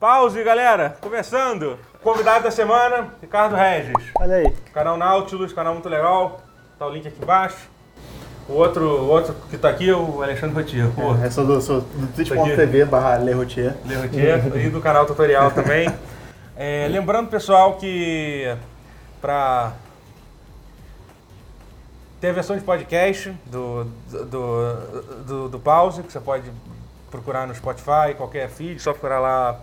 Pause, galera. Começando. Convidado da semana, Ricardo Regis. Olha aí. Canal Nautilus, canal muito legal. Tá o link aqui embaixo. O outro, o outro que tá aqui é o Alexandre Rotier. O outro. É, sou do, sou do twitch.tv barra Lerrotier. Le Rotier e do canal tutorial também. É, lembrando, pessoal, que para tem a versão de podcast do, do, do, do Pause, que você pode procurar no Spotify, qualquer feed, só procurar lá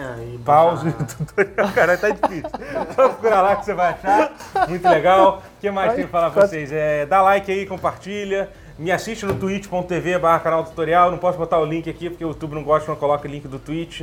É, e Pause, barra- tutorial. Cara, tá difícil. Só procurar lá que você vai achar. Muito legal. O que mais tem pra falar pra vocês? É, dá like aí, compartilha. Me assiste no twitch.tv barra canal tutorial. Não posso botar o link aqui porque o YouTube não gosta quando coloca o link do Twitch.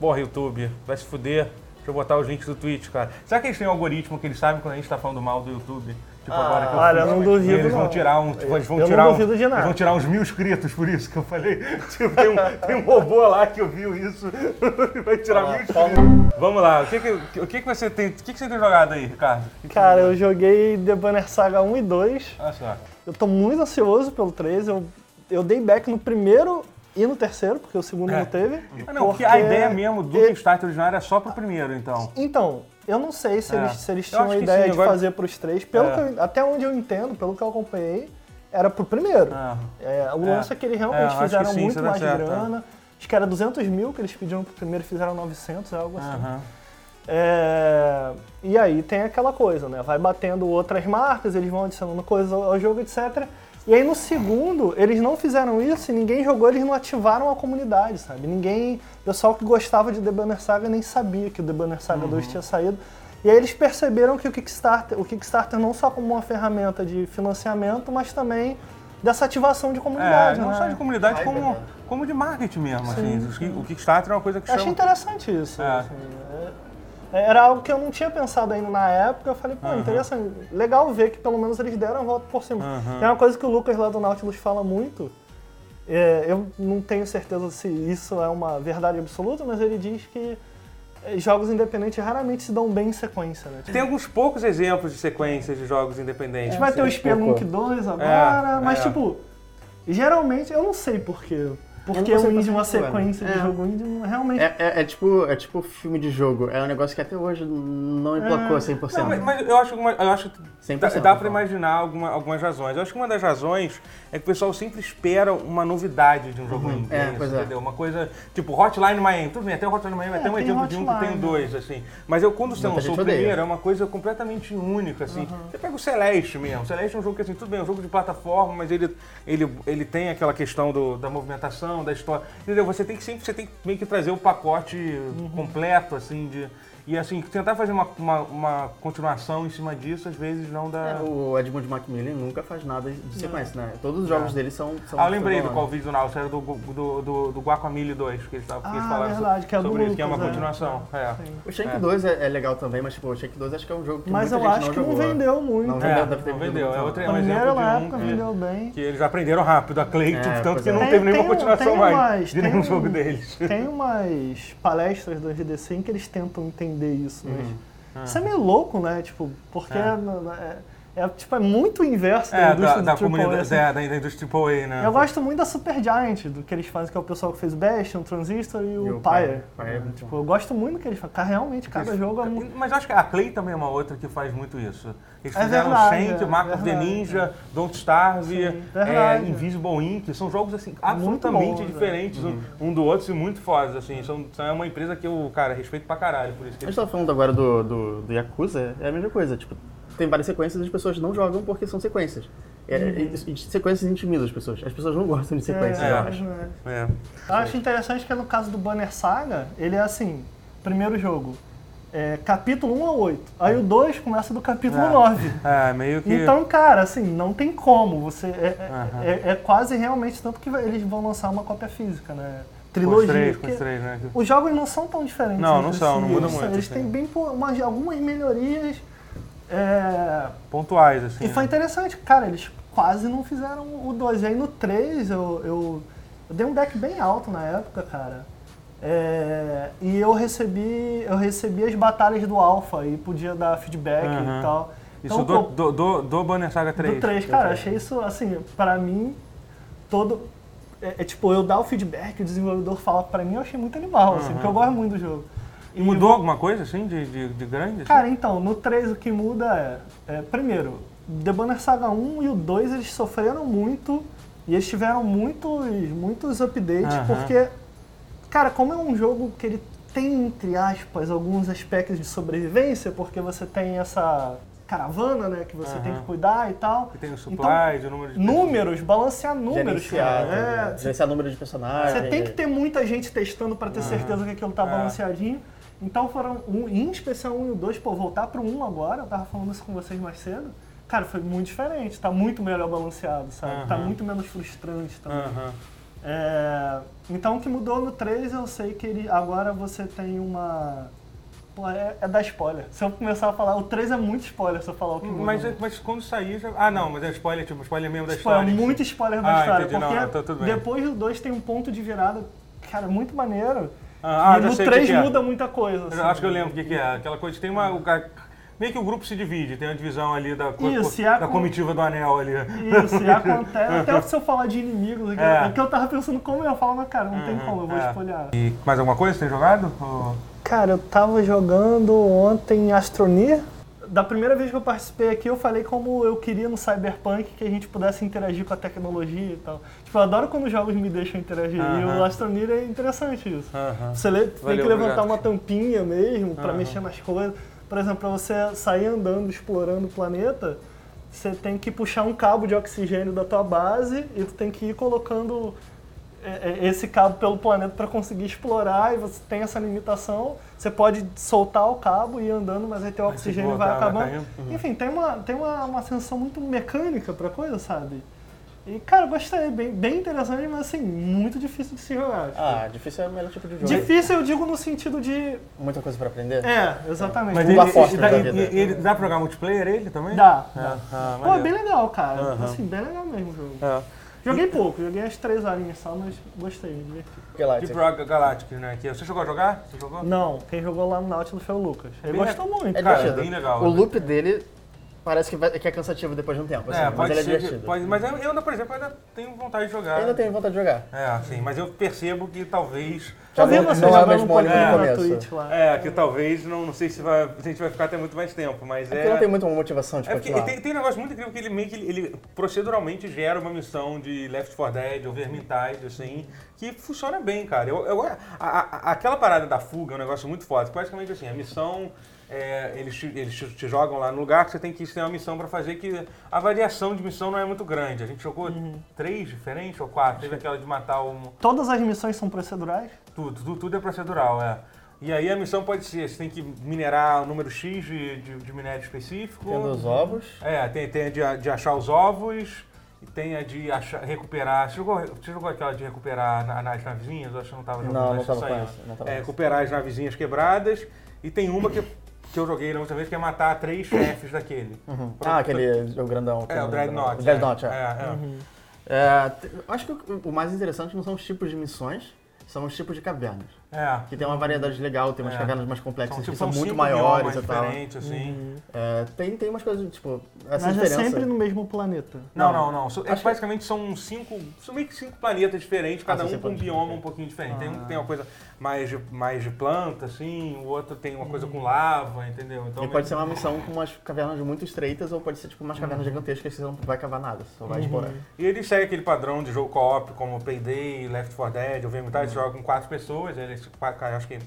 Porra, YouTube, vai se fuder. Deixa eu botar os links do Twitch, cara. Será que eles têm um algoritmo que eles sabem quando a gente tá falando mal do YouTube? Tipo, agora que eu olha, fiz, eu não duvido, Eles vão não. tirar um. Tipo, eles vão Eu não tirar um- duvido de nada. Eles vão tirar uns mil inscritos por isso que eu falei. Tipo, tem um, tem um robô lá que ouviu isso. Vai tirar mil inscritos. Vamos lá, o que que, o que, que você tem. O que, que você tem jogado aí, Ricardo? Que que Cara, eu joguei The Banner Saga 1 e 2. Olha só. Eu tô muito ansioso pelo 3. Eu, eu dei back no primeiro e no terceiro, porque o segundo É. não teve. Ah, não, porque a ideia mesmo do Kickstarter original era só pro primeiro, então. Então, eu não sei se, É. eles, se eles tinham a ideia sim, de agora- fazer pros três. Pelo É. eu- até onde eu entendo, pelo que eu acompanhei, era pro primeiro. Ah. É, o É. lance é que eles É, realmente que fizeram sim, muito mais certo, é. grana. Acho que era 200 mil que eles pediram pro primeiro, fizeram 900, algo assim. Aham. É, E aí tem aquela coisa, né? Vai batendo outras marcas, eles vão adicionando coisas ao jogo, etc. E aí no segundo, eles não fizeram isso e ninguém jogou, eles não ativaram a comunidade, sabe? Ninguém. O pessoal que gostava de The Banner Saga nem sabia que o The Banner Saga 2 Uhum. tinha saído. E aí eles perceberam que o Kickstarter, o Kickstarter não só como uma ferramenta de financiamento, mas também dessa ativação de É, comunidade, não né? só de comunidade, como, como de marketing mesmo. Sim, assim. Ki- O Kickstarter é uma coisa que Eu achei chama. interessante isso. É. assim, é- era algo que eu não tinha pensado ainda na época. Eu falei, pô, interessante. Legal ver que pelo menos eles deram a volta por cima. Aham. Tem uma coisa que o Lucas lá do Nautilus fala muito. é, eu não tenho certeza se isso é uma verdade absoluta, mas ele diz que é, jogos independentes raramente se dão bem em sequência, né? Tipo, Tem alguns poucos exemplos de sequências de jogos a independentes. gente vai ter o Spelunk pouco. 2 agora, É, mas é. tipo, geralmente, eu não sei porquê. Porque o indie, uma sequência de É. jogo indie, não- realmente É, é, é tipo, é tipo filme de jogo. É um negócio que até hoje não emplacou 100%. Não, mas, mas eu acho, que eu acho que 100%, dá, dá pra então. imaginar alguma- algumas razões. Eu acho que uma das razões é que o pessoal sempre espera uma novidade de um jogo indie. É, isso, é. entendeu? Uma coisa tipo Hotline Miami. Tudo bem, até o Hotline Miami É, até um tem exemplo de um que tem dois, assim. Mas eu, quando você lançou o primeiro, é uma coisa completamente única, assim. Você pega o Celeste mesmo. O Celeste é um jogo que, assim, tudo bem, é um jogo de plataforma, mas ele, ele, ele tem aquela questão do- da movimentação, da história. Entendeu? Você tem que sempre, você tem que meio que trazer o pacote completo, assim, de... E assim, tentar fazer uma, uma, uma continuação em cima disso, às vezes não dá... É, o Edmund Macmillan nunca faz nada de sequência, né? Todos os jogos dele são. são Ah, eu lembrei do of Duty Now, era do, do, do, do Guacamole 2, que eles, que eles Ah, falaram verdade, que é do sobre isso, que é uma é. continuação. É. O Shake É. 2 é, é legal também, mas tipo, o Shake 2 acho que é um jogo que Mas muita eu gente acho que não vendeu muito. Não É, vendeu, deve ter não vendeu. muito, É não. outra- A um exemplo de um época que- vendeu bem. Que eles aprenderam rápido a Clay, É, tipo, tanto pois que é. não teve nenhuma continuação mais de nenhum um- jogo deles. Tem umas palestras do GDC em que eles tentam entender isso, mas Uhum. isso é meio louco, né? Tipo, porque É. é, tipo, é muito o inverso da É, da, indústria da do AAA, comunidade, assim. é, da, da indústria AAA, né? Eu gosto muito da Supergiant, do que eles fazem, que é o pessoal que fez Bastion, Transistor e o, E o Pyre. Pyre. Pyre é tipo, eu gosto muito do que eles fazem. Cara, realmente, cada jogo é muito... Mas eu acho que a Clay também é uma outra que faz muito isso. Eles É fizeram verdade, Shank, é Mark of the Ninja, Don't Starve, Sim, é. Invisible Ink. São jogos assim absolutamente bons, diferentes um, um do outro e muito fodas. Assim. São, são é uma empresa que eu, cara, respeito pra caralho. Por isso que A eles gente tava falando agora do, do, do Yakuza, é a mesma coisa. Tipo, tem várias sequências e as pessoas não jogam porque são sequências. É, e- e sequências intimidam as pessoas. As pessoas não gostam de sequências, É, eu é, acho. é. É. Eu acho interessante que no caso do Banner Saga, ele é assim, primeiro jogo, é, capítulo 1 a 8. Aí o 2 começa do capítulo É. 9. É, meio que. Então, cara, assim, não tem como. Você é, é- é- é quase realmente tanto que eles vão lançar uma cópia física, né? com os Trilogia. três, com os três, né? Os jogos não são tão diferentes. Não, entre não são, si. não muda eles, muito, Eles assim. têm bem umas, algumas melhorias. É, Pontuais, assim. e foi né? interessante, cara, eles quase não fizeram o 2. E aí no 3 eu, eu, eu dei um deck bem alto na época, cara. É, e eu recebi, eu recebi as batalhas do Alpha e podia dar feedback Aham. e tal. Isso Então, do, pô, do, do, do Banner Saga 3. do 3, cara, achei isso, assim, pra mim, todo. é, é tipo, eu dar o feedback, o desenvolvedor fala pra mim, eu achei muito animal, assim, porque eu gosto muito do jogo. E mudou alguma coisa, assim, de, de, de grande? assim? Cara, então, no 3 o que muda é, é, primeiro, The Banner Saga 1 e o 2 eles sofreram muito e eles tiveram muitos, muitos updates, Aham. porque, cara, como é um jogo que ele tem, entre aspas, alguns aspectos de sobrevivência, porque você tem essa caravana, né, que você tem Aham. que cuidar e tal. Que tem os Então, supplies, o número de Números, balancear números, Gerenciar, cara. É, né? gerenciar número de personagens. você tem que ter muita gente testando pra ter Aham. certeza que aquilo tá É. balanceadinho. Então foram, um, em especial um e o dois, pô, voltar pro um agora, eu tava falando isso com vocês mais cedo. Cara, foi muito diferente, tá muito melhor balanceado, sabe? Tá Aham. muito menos frustrante também. Aham. É, então o que mudou no 3, eu sei que ele, agora você tem uma. Pô, é, é dar spoiler. Se eu começar a falar, o 3 é muito spoiler se eu falar o que mudou. Mas, mas quando sair já... Ah, não, mas é spoiler, tipo, spoiler mesmo da é história. muito spoiler da Ah, história. entendi. Porque não, tá depois do 2 tem um ponto de virada, cara, muito maneiro. Ah, ah, e no sei o que 3 que é. muda muita coisa. Eu assim. acho que eu lembro o que, que é. Aquela coisa que tem uma. o Meio que o grupo se divide, tem uma divisão ali da, Isso, da a com- comitiva do anel ali. Isso, e acontece. Até se eu falar de inimigos, aqui, É. é. que eu tava pensando como eu ia falar, mas cara, não tem Uhum, como, eu vou é. espolhar. E mais alguma coisa que tem jogado? Ou- Cara, eu tava jogando ontem Astroneer. Da primeira vez que eu participei aqui, eu falei como eu queria no Cyberpunk que a gente pudesse interagir com a tecnologia e tal. Tipo, eu adoro quando os jogos me deixam interagir. E Aham. o Astroneer é interessante isso. Aham. Você le- tem Valeu, que levantar obrigado. uma tampinha mesmo pra Aham. mexer nas coisas. Por exemplo, pra você sair andando, explorando o planeta, você tem que puxar um cabo de oxigênio da tua base e tu tem que ir colocando esse cabo pelo planeta para conseguir explorar e você tem essa limitação. Você pode soltar o cabo e ir andando, mas aí teu Mas oxigênio voltar, vai vai acabando. Uhum. Enfim, tem uma, tem uma, uma sensação muito mecânica pra coisa, sabe? E, cara, eu gostei, bem, bem interessante, mas assim, muito difícil de se jogar. Ah, difícil é o melhor tipo de jogo. Difícil eu digo no sentido de. Muita coisa pra aprender. É, exatamente. Mas ele, Foster dá, da e- vida. e- ele- dá pra jogar multiplayer ele também? Dá. É, dá. ah, Pô, é bem legal, cara. Assim, bem legal mesmo o jogo. É. Joguei pouco, joguei as três horinhas só, mas gostei, me diverti. Deep Rock Galactic, né? Que você chegou a jogar? Você jogou? Não, quem jogou lá no Nautilus foi o Lucas. Ele Bem gostou muito. É Cara, divertido. bem legal. O né? loop dele parece que, vai- que é cansativo depois de um tempo, assim, É, mas ele é divertido. pode, mas eu, eu ainda, por exemplo, ainda tenho vontade de jogar. Ainda tenho vontade de jogar. É, sim, mas eu percebo que talvez. Já vi não- não é o mesmo ânimo começo. Twitch lá. É, que talvez, não, não sei se, vai, se a gente vai ficar até muito mais tempo, mas É é. não tem muita motivação de É porque continuar. tem, tem um negócio muito incrível que ele meio que ele, ele proceduralmente gera uma missão de Left 4 Dead ou Vermintide, assim, que funciona bem, cara. Eu, eu- a- a- aquela parada da fuga é um negócio muito forte. Basicamente assim, a missão. É, eles, te, eles te- te jogam lá no lugar que você tem que ter uma missão pra fazer que a variação de missão não é muito grande. A gente jogou três diferentes ou quatro. Teve aquela de matar um, Todas as missões são procedurais? tudo, tudo, tudo é procedural, é. E aí a missão pode ser, você tem que minerar um número X de, de, de minério específico. Tendo os ovos. É, tem, tem a de, de achar os ovos, e tem a de achar, recuperar. Você jogou, você jogou aquela de recuperar na- nas navezinhas? Eu acho que não tava jogando. Não, não tava com saiu. essa, não tava É, com essa. recuperar as navezinhas quebradas. E tem uma que, que eu joguei na outra vez, que é matar três chefes daquele. Uhum. Pronto. Ah, aquele o grandão. que É, o Dreadnought. O Dreadnought, é. é. é. É, te- eu acho que o, o mais interessante não são os tipos de missões, são os tipos de cavernas. É. Que tem uma variedade legal, tem umas É. cavernas mais complexas São, que tipo, são são muito maiores e tal. diferentes, assim. É, tem, tem umas coisas, tipo, essa Mas é diferença. sempre no mesmo planeta. Não, Não. não, não. É, que- basicamente são cinco. São meio que cinco planetas diferentes, cada Ah, um com um bioma um pouquinho diferente. Tem um Ah. que tem uma coisa mais de, mais de planta, assim, o outro tem uma coisa com lava, entendeu? Então, E pode ser uma missão com umas cavernas muito estreitas ou pode ser tipo umas cavernas gigantescas que você não vai cavar nada, só vai explorar. E ele segue aquele padrão de jogo co-op, como Payday, Left 4 Dead, ou Vermintide, joga com quatro pessoas, eles, acho que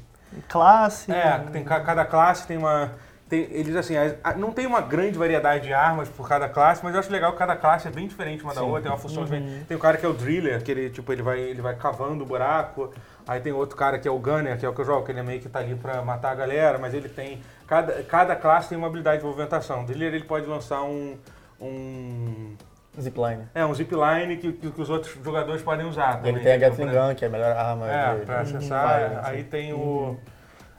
Classe. É, tem, ca- cada classe tem uma. Tem- eles assim, não tem uma grande variedade de armas por cada classe, mas eu acho legal que cada classe é bem diferente uma da Sim. outra, tem uma função diferente. Tem o cara que é o driller, que ele, tipo, ele vai, ele vai cavando o buraco. Aí tem outro cara que é o gunner, que é o que eu jogo, que ele é meio que tá ali pra matar a galera, mas ele tem. Cada, cada classe tem uma habilidade de movimentação. O driller ele pode lançar um. um Zipline. é, um zipline que, que, que os outros jogadores podem usar. E também, ele tem a entendeu? Gatling. Gun, que é a melhor arma É, de, pra acessar. assim. aí tem o.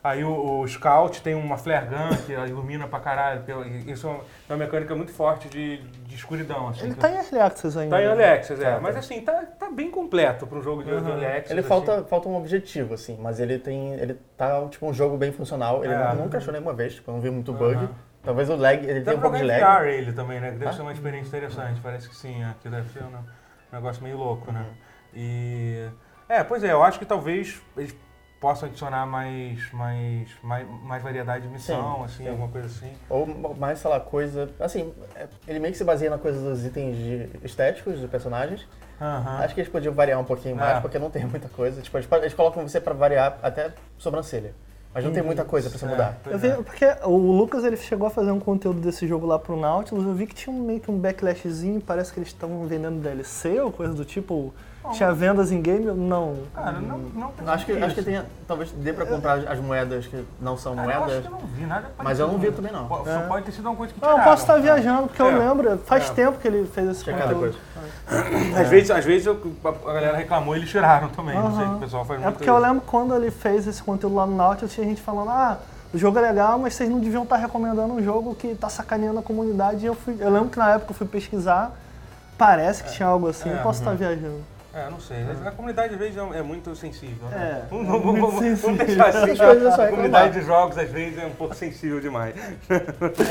Aí o, o Scout tem uma flare gun que ilumina pra caralho. Isso é uma, mecânica muito forte de, de escuridão. Assim, Ele tá em Early Access ainda. Tá em Early Access, é. Tá, Mas tá. assim, tá, tá bem completo pra um jogo de, de Early Access. Ele assim. falta, falta um objetivo, assim, mas ele tem. Ele tá tipo um jogo bem funcional. Ele É. nunca achou nenhuma vez, tipo, eu não vi muito bug. Aham. Talvez o lag, ele Dá tem um pouco de lag. VR ele também, né? Deve Ah? ser uma experiência interessante. Parece que sim, é, que deve ser um negócio meio louco, né? E. É, pois é, eu acho que talvez eles possam adicionar mais, mais, mais, mais variedade de missão, Sim, assim, sim. alguma coisa assim. Ou mais, sei lá, coisa. Assim, é- ele meio que se baseia na coisa dos itens de- estéticos dos personagens. Aham. Acho que eles podiam variar um pouquinho mais, É. porque não tem muita coisa. Tipo, eles, eles colocam você pra variar até sobrancelha. Mas não tem muita coisa pra você É, mudar. Eu vi, é. porque o Lucas ele chegou a fazer um conteúdo desse jogo lá pro Nautilus, eu vi que tinha um- meio que um backlashzinho, parece que eles estavam vendendo DLC ou coisa do tipo. Tinha vendas em game? Não. Cara, não, não tem Acho que, acho que tem, talvez dê pra comprar as moedas que não são Cara, eu acho moedas. que eu não vi nada Mas eu não vi também, não. Po- Só É. pode ter sido uma coisa que Não, eu tiraram. posso estar viajando, porque eu É. lembro, faz É. tempo que ele fez esse cada conteúdo. coisa. Às vezes, às vezes eu- a galera reclamou e eles tiraram também. Não sei, o pessoal faz É muito porque eu lembro quando ele fez esse conteúdo lá no Nautilus, tinha gente falando, ah, o jogo é legal, mas vocês não deviam estar recomendando um jogo que tá sacaneando a comunidade. E eu, fui, eu lembro que na época eu fui pesquisar, parece que tinha algo assim, É, eu posso estar uhum. viajando. É, não sei. A comunidade às vezes é é muito sensível. É, Né? Vamos, é vamos, muito vamos, vamos sensível. deixar assim. É a reclamar. comunidade de jogos às vezes é um pouco sensível demais.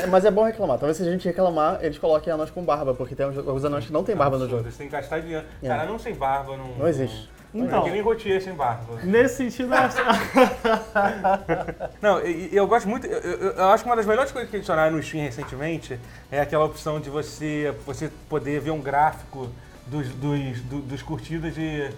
É, mas é bom reclamar. Talvez se a gente reclamar, eles coloquem anões com barba, porque tem uns- alguns anões que não tem barba no jogo. Você tem que gastar dinheiro. É. Cara, não sem barba não. Não existe. Então. É que nem rotier sem barba. Nesse sentido, eu acho- Não, e, e eu gosto muito. Eu, eu- eu acho que uma das melhores coisas que adicionaram no Steam recentemente é aquela opção de você, você poder ver um gráfico dos, dos, do- dos curtidas de-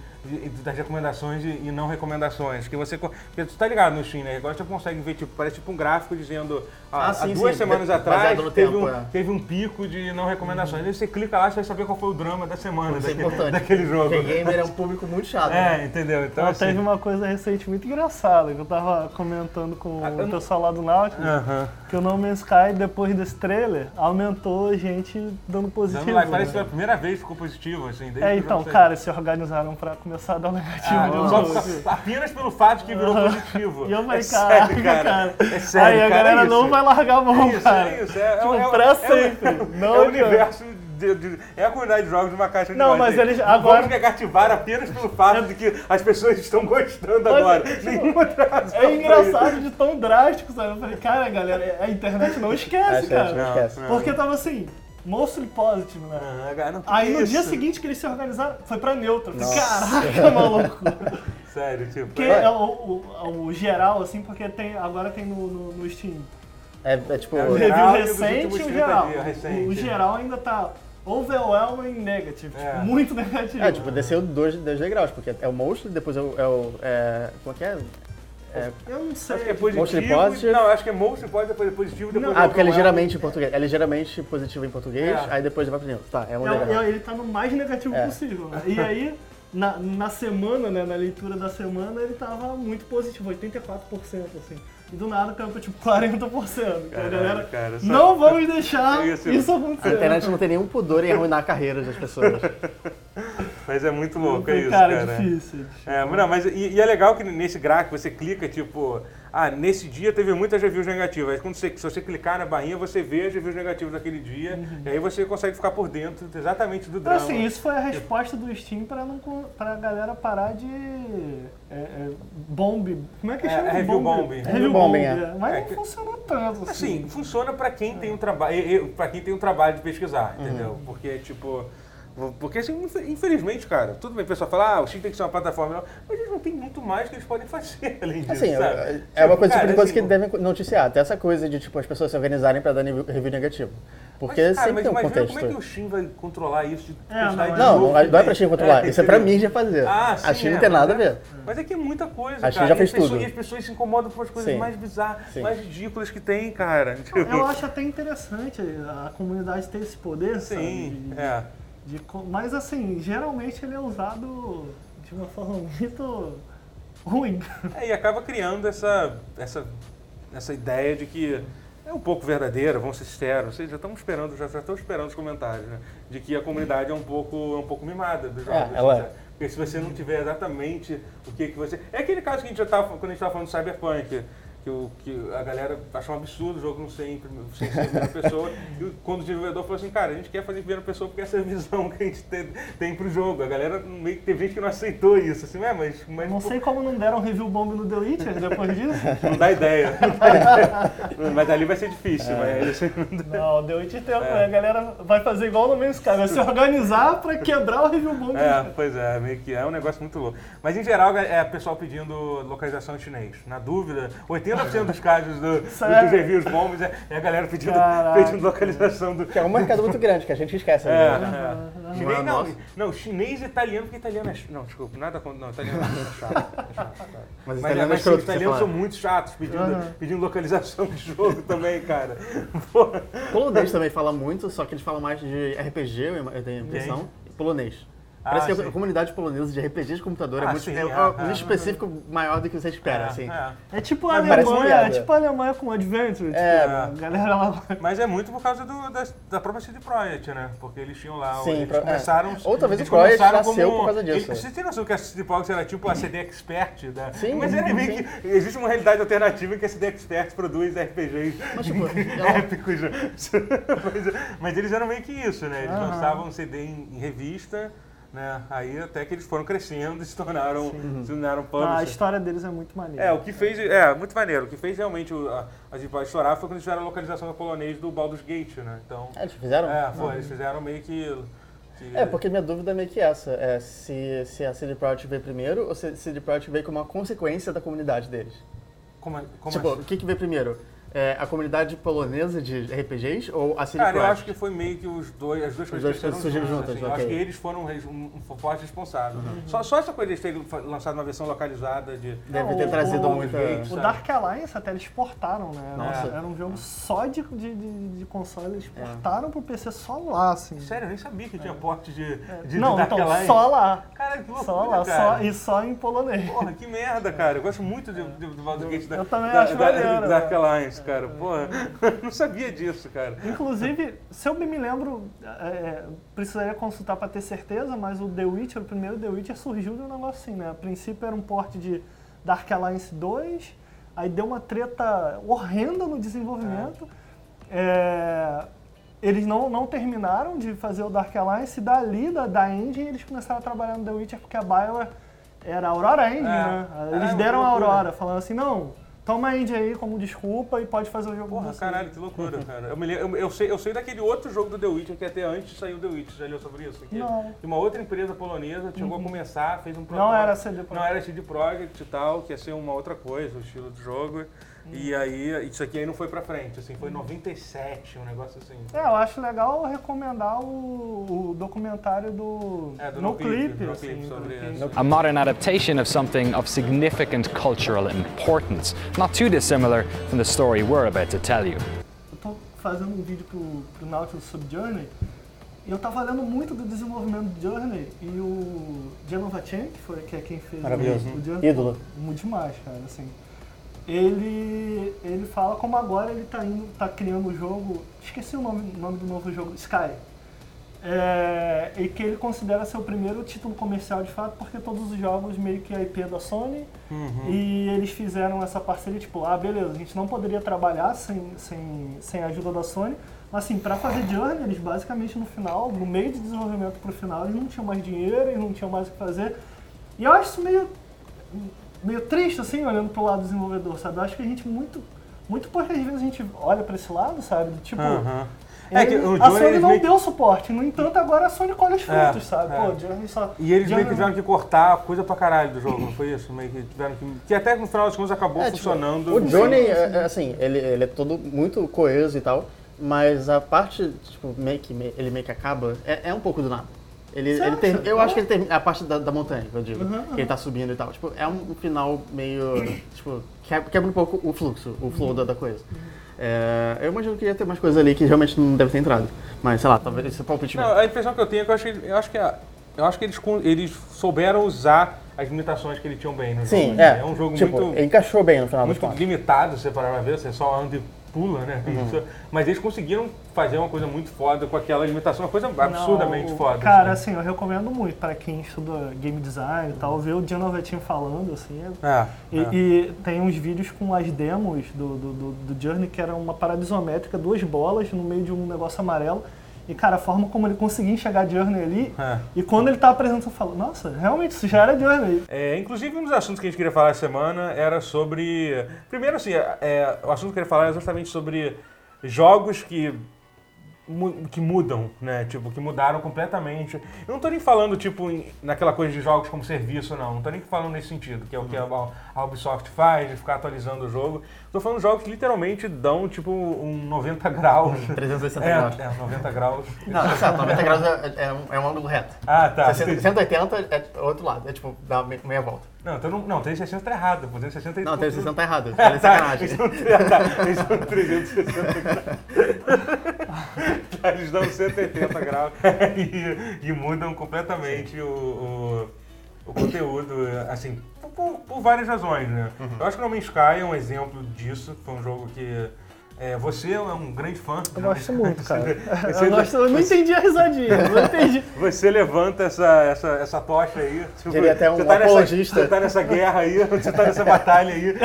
das recomendações e, e não recomendações. Que você. Porque tu tá ligado no Steam, né? Agora você consegue ver, tipo, parece tipo um gráfico dizendo. ah, Ah, há sim, duas sim, semanas de- atrás teve, tempo, um, é. teve um pico de não recomendações. Aí você clica lá e você vai saber qual foi o drama da semana Isso é daquele, importante. daquele jogo. Porque gamer é um público muito chato. né? É, entendeu? Então, assim, teve uma coisa recente muito engraçada que eu tava comentando com Ah, o não- pessoal lá do Nautilus, Aham. que o No Man's Sky, depois desse trailer, aumentou gente dando positivo. Dando like, parece que né? foi a primeira vez que ficou positivo, assim. desde É, então, cara, se organizaram pra começar a dar negativo Ah, de só por- apenas pelo fato de que virou positivo. E eu falei, é caraca, sério, cara. É sério, Aí a cara, galera é não vai largar a mão, É isso, cara. é isso. É, Tipo, é, é, pra é, sempre. É, Não, é o cara. universo, de, de- é a comunidade de jogos de uma caixa de Não, mas eles Não agora- Vamos negativar apenas pelo fato de que as pessoas estão gostando Mas, agora. tipo, Nenhuma outra razão É pra engraçado de tão drástico, sabe? Eu falei, cara, galera, a internet não esquece, Esquece, cara. não esquece. Porque tava assim, mostly positive, né? Ah, cara, Aí no isso? dia seguinte que eles se organizaram, foi pra neutra. Falei, Nossa. Caraca, maluco. Sério, tipo. Porque é- é o, o- o geral, assim, porque tem, agora tem no, no, no Steam. É, é tipo. É, O o review e o recente e o 30 geral. recente. O geral ainda tá overwhelming negative, É. tipo, muito negativo. É, tipo, desceu dois, dois degraus, porque é o mostly, depois é o. É o é, como é que é? É- Eu não sei. Acho que é Mostly positivo. positive. Não, acho que é mostly positive, depois é positivo, depois Não, Ah, porque é ligeiramente em português. É ligeiramente positivo em português, É. aí depois vai pro neutro. Tá, é um É, é, ele tá no mais negativo É. possível, né? E aí, na, na semana, né, na leitura da semana, ele tava muito positivo, 84%, assim. E do nada caiu pra tipo 40%. que a galera, cara, só- não vamos deixar Isso. isso, A acontecer. internet não tem nenhum pudor em arruinar a carreira das pessoas. Mas é muito louco, é isso, cara, cara. difícil. É, mas não, mas e, e é legal que nesse gráfico você clica, tipo, ah, nesse dia teve muitas reviews negativas. Aí quando você, se você clicar na barrinha, você vê as reviews negativas daquele dia, e aí você consegue ficar por dentro exatamente do Então, drama. assim, isso foi a resposta do Steam pra, não, pra galera parar de. É, é, bomb. Como é que É, chama? é review bombing. Review Review bombing, bombing, é. Mas É não que- funcionou tanto assim. Assim, funciona pra quem tem um trabalho, para quem tem um trabalho de pesquisar, Uhum. entendeu? Porque tipo, porque assim, infe- infelizmente, cara, tudo bem, o pessoal fala, ah, o Steam tem que ser uma plataforma, mas eles não tem muito mais que eles podem fazer além disso, Assim, sabe? é, é uma coisa, tipo cara, de coisa assim, que devem noticiar. Até essa coisa de, tipo, as pessoas se organizarem pra dar review negativo. Porque mas, cara, sempre mas tem um imagina contexto. como é que o Steam vai controlar isso de É, não, de é. Não, jogo não é, não é pra Steam controlar. Isso é pra mídia fazer. Ah, sim, a Steam é, não tem nada a mas é- ver. Mas é que é muita coisa, A cara. Steam já E fez as pessoas- tudo. E as pessoas se incomodam com as coisas Sim. mais bizarras, Sim. mais ridículas que tem, cara. Tipo, Eu acho até interessante a comunidade ter esse poder, sabe? Sim, é. De mas assim, geralmente ele é usado de uma forma muito ruim. É, e acaba criando essa, essa, essa ideia de que é um pouco verdadeira, vamos ser sinceros. Vocês já estão esperando, já, já estão esperando os comentários, né? De que a comunidade é um pouco, é um pouco mimada dos jogos. É, ela é. né? Porque se você não tiver exatamente o que, que você. É aquele caso que a gente já tava, quando a gente estava falando do Cyberpunk. Que, o, que a galera achou um absurdo o jogo não ser em, sem ser em primeira pessoa. E quando o desenvolvedor falou assim, cara, a gente quer fazer em primeira pessoa porque essa é a visão que a gente tem, tem pro jogo. A galera meio que teve gente que não aceitou isso, assim, é, mas, mas Não sei como não deram review bomb no The Witcher depois disso. não dá ideia. Não dá ideia. mas ali vai ser difícil, mas Não, The Witcher tem É. a galera vai fazer igual no Man's Sky, vai se organizar pra quebrar o review bomb. É, pois é, meio que é um negócio muito louco. Mas em geral é o pessoal pedindo localização em chinês. Na dúvida, 80% dos casos do, dos reviews bombs é, é a galera pedindo, Caraca. pedindo localização do. Que é um mercado muito grande, que a gente esquece. É, né? é. Não Chinês, é não, nosso. não, chinês e italiano, porque italiano é. Não, desculpa, nada contra. Não, italiano é chato. É chato, cara. Mas Mas, italiano é mas sim, escroto os italianos são muito chatos pedindo, pedindo localização de jogo também, cara. Porra. Polonês também fala muito, só que eles falam mais de RPG, eu tenho a impressão, polonês. Parece Ah, que sim. a comunidade polonesa de RPG de computador é Ah, muito sim, é, é, um é. nicho específico maior do que você espera, É, assim. é. É tipo a Alemanha, é tipo a Alemanha com Adventure. Tipo, É. a galera lá. Mas é muito por causa do- da, da própria CD Projekt, né? Porque eles tinham lá, Sim, eles pro- é. começaram... Ou talvez eles o Projekt começaram nasceu por causa disso. Eles, você tem noção que a CD Projekt era tipo a CD Expert? Da, Sim, mas é meio que... Existe uma realidade alternativa em que a CD Expert produz RPGs Mas, tipo, épicos. mas, mas eles eram meio que isso, né? Eles lançavam CD em, em revista... Né? Aí até que eles foram crescendo e se tornaram, se tornaram A publishers. história deles é muito maneira. É, o que fez. É, muito maneiro. O que fez realmente o- a, a Deep Web estourar foi quando eles fizeram a localização do polonês do Baldur's Gate, né? Então. É, eles fizeram? É, foi, eles fizeram meio que. que- É, porque minha dúvida é meio que essa. É se, se a CD Projekt veio primeiro ou se a CD Projekt veio como uma consequência da comunidade deles. Como, como tipo, assim? o que, que veio primeiro? É, a comunidade polonesa de RPGs ou a CD Cara, eu acho que foi meio que os dois, as duas coisas surgiram juntas, juntas, assim. Eu ok. acho que eles foram um, um forte responsável. Só, só essa coisa de terem fa- lançado uma versão localizada de. Deve Não, ter o- trazido o- muita... Gates. O Dark Alliance até eles exportaram, né? Nossa. Era um jogo só de, de, de, de console, eles É. exportaram pro PC só lá, assim. Sério, eu nem sabia que tinha porte de, de, Não, de Dark então, Alliance. só lá. Cara, que loucura, Só lá, cara. só, e só em polonês. Porra, que merda, cara. Eu gosto muito de- de- do Baldur's Gate da, Eu também da, acho da, da Dark né? Alliance, cara. Porra, não sabia disso, cara. Inclusive, se eu me lembro, é, precisaria consultar pra ter certeza, mas o The Witcher, o primeiro The Witcher surgiu de um negócio assim, né? A princípio era um porte de Dark Alliance 2, aí deu uma treta horrenda no desenvolvimento. É, eles não, não terminaram de fazer o Dark Alliance, e dali, da, da engine, eles começaram a trabalhar no The Witcher porque a BioWare era a Aurora Engine, É. né? É, Eles uma deram a. Aurora, falando assim, não, toma a engine aí como desculpa e pode fazer o jogo Porra, caralho, que loucura, cara. Eu, me eu, eu sei, eu sei daquele outro jogo do The Witcher que até antes saiu The Witcher. Já leu sobre isso? Que, Não. que uma outra empresa polonesa chegou a começar, fez um Não protótipo. era CD Projekt. Não era CD Projekt e tal, que ia ser uma outra coisa, o estilo do jogo. E aí, isso aqui aí não foi pra frente, assim, foi em 97, um negócio assim. É, eu acho legal recomendar o, o documentário do, É, do No No Clip, Clip, No assim, Clip sobre isso. a modern adaptation of something of significant cultural importance, not too dissimilar from the story we're about to tell you. Eu tô fazendo um vídeo pro, pro Nautilus sobre Journey e eu tava lendo muito do desenvolvimento do Journey e o Janovacek, que, foi, que é quem fez o, o Journey, Ídolo. muito demais, cara, assim. Ele, ele fala como agora ele tá indo, tá criando o jogo, esqueci o nome, o nome do novo jogo, Sky. É, e que ele considera ser o primeiro título comercial de fato, porque todos os jogos meio que é IP da Sony e eles fizeram essa parceria, tipo, ah, beleza, a gente não poderia trabalhar sem, sem, sem a ajuda da Sony, mas assim, pra fazer Journey, eles basicamente no final, no meio de desenvolvimento pro final, eles não tinham mais dinheiro, eles não tinham mais o que fazer. E eu acho isso meio, meio triste, assim, olhando pro lado do desenvolvedor, sabe? Eu acho que a gente muito, muito poucas vezes a gente olha pra esse lado, sabe? Tipo, Aham. É que o a Journey, Sony não meio deu suporte, no entanto agora a Sony colhe os É, frutos, sabe? é. Pô, só... E eles meio Journey que tiveram que cortar coisa pra caralho do jogo, não foi isso? Meio que tiveram que. Que até no final das contas acabou É, tipo, funcionando. O Johnny, é, é, assim, ele, ele é todo muito coeso e tal, mas a parte, tipo, meio que, ele meio que acaba, é, é um pouco do nada. Ele, ele tem, acha? eu acho que ele tem a parte da, da montanha, que eu digo, Uhum, que ele tá subindo e tal. Tipo, é um, final meio, tipo, quebra, quebra um pouco o fluxo, o flow da, da coisa. É, eu imagino que ia ter mais coisa ali que realmente não deve ter entrado. Mas, sei lá, talvez esse é palpite Não, a impressão que eu tenho é que eu acho que, eu acho que, a- eu acho que eles, eles souberam usar as limitações que eles tinham bem no Sim, jogo. é. É um jogo tipo, muito, encaixou bem no final muito limitado, se você parar pra ver, você só anda e pula, né? Uhum. Isso. Mas eles conseguiram fazer uma coisa muito foda com aquela limitação, uma coisa absurdamente Não, foda. Cara, assim. assim, eu recomendo muito pra quem estuda game design e tal, ver o Dino Vetinho falando, assim. é- É, E, é. e tem uns vídeos com as demos do, do, do, do Journey, que era uma parada isométrica, duas bolas no meio de um negócio amarelo. E, cara, a forma como ele conseguia enxergar Journey ali, É. e quando ele tá apresentando, eu falo, nossa, realmente, isso já era Journey. É, inclusive, um dos assuntos que a gente queria falar essa semana era sobre. Primeiro, assim, é, o assunto que eu queria falar é justamente sobre jogos que. Que mudam, né? Tipo, que mudaram completamente. Eu não tô nem falando, tipo, naquela coisa de jogos como serviço, não. Não tô nem falando nesse sentido, que é o que a, a Ubisoft faz, de ficar atualizando o jogo. Tô falando de jogos que literalmente dão, tipo, um 90 graus. 360 É, graus. é, 90 graus. Não, certo, 90 graus é, é, um, é um ângulo reto. Ah, tá. 60, 180 é outro lado, é tipo, dá me- meia volta. Não, então não, não, 360 tá errado. Pô, 360 Não, 360 tá errado, Ah, é tá. Eles são, tá, eles são 360 graus. Eles dão 180 graus e, e mudam completamente o, o, o conteúdo, assim, por- por, várias razões, né? Eu acho que No Man's Sky é um exemplo disso. Foi um jogo que é, você é um grande fã. Eu gosto muito, cara. Você, Eu, gosto, eu não entendi a risadinha, não entendi. você levanta essa, essa, essa tocha aí. Tipo, Queria até um você tá nessa, apologista. Você tá nessa guerra aí, você tá nessa batalha aí.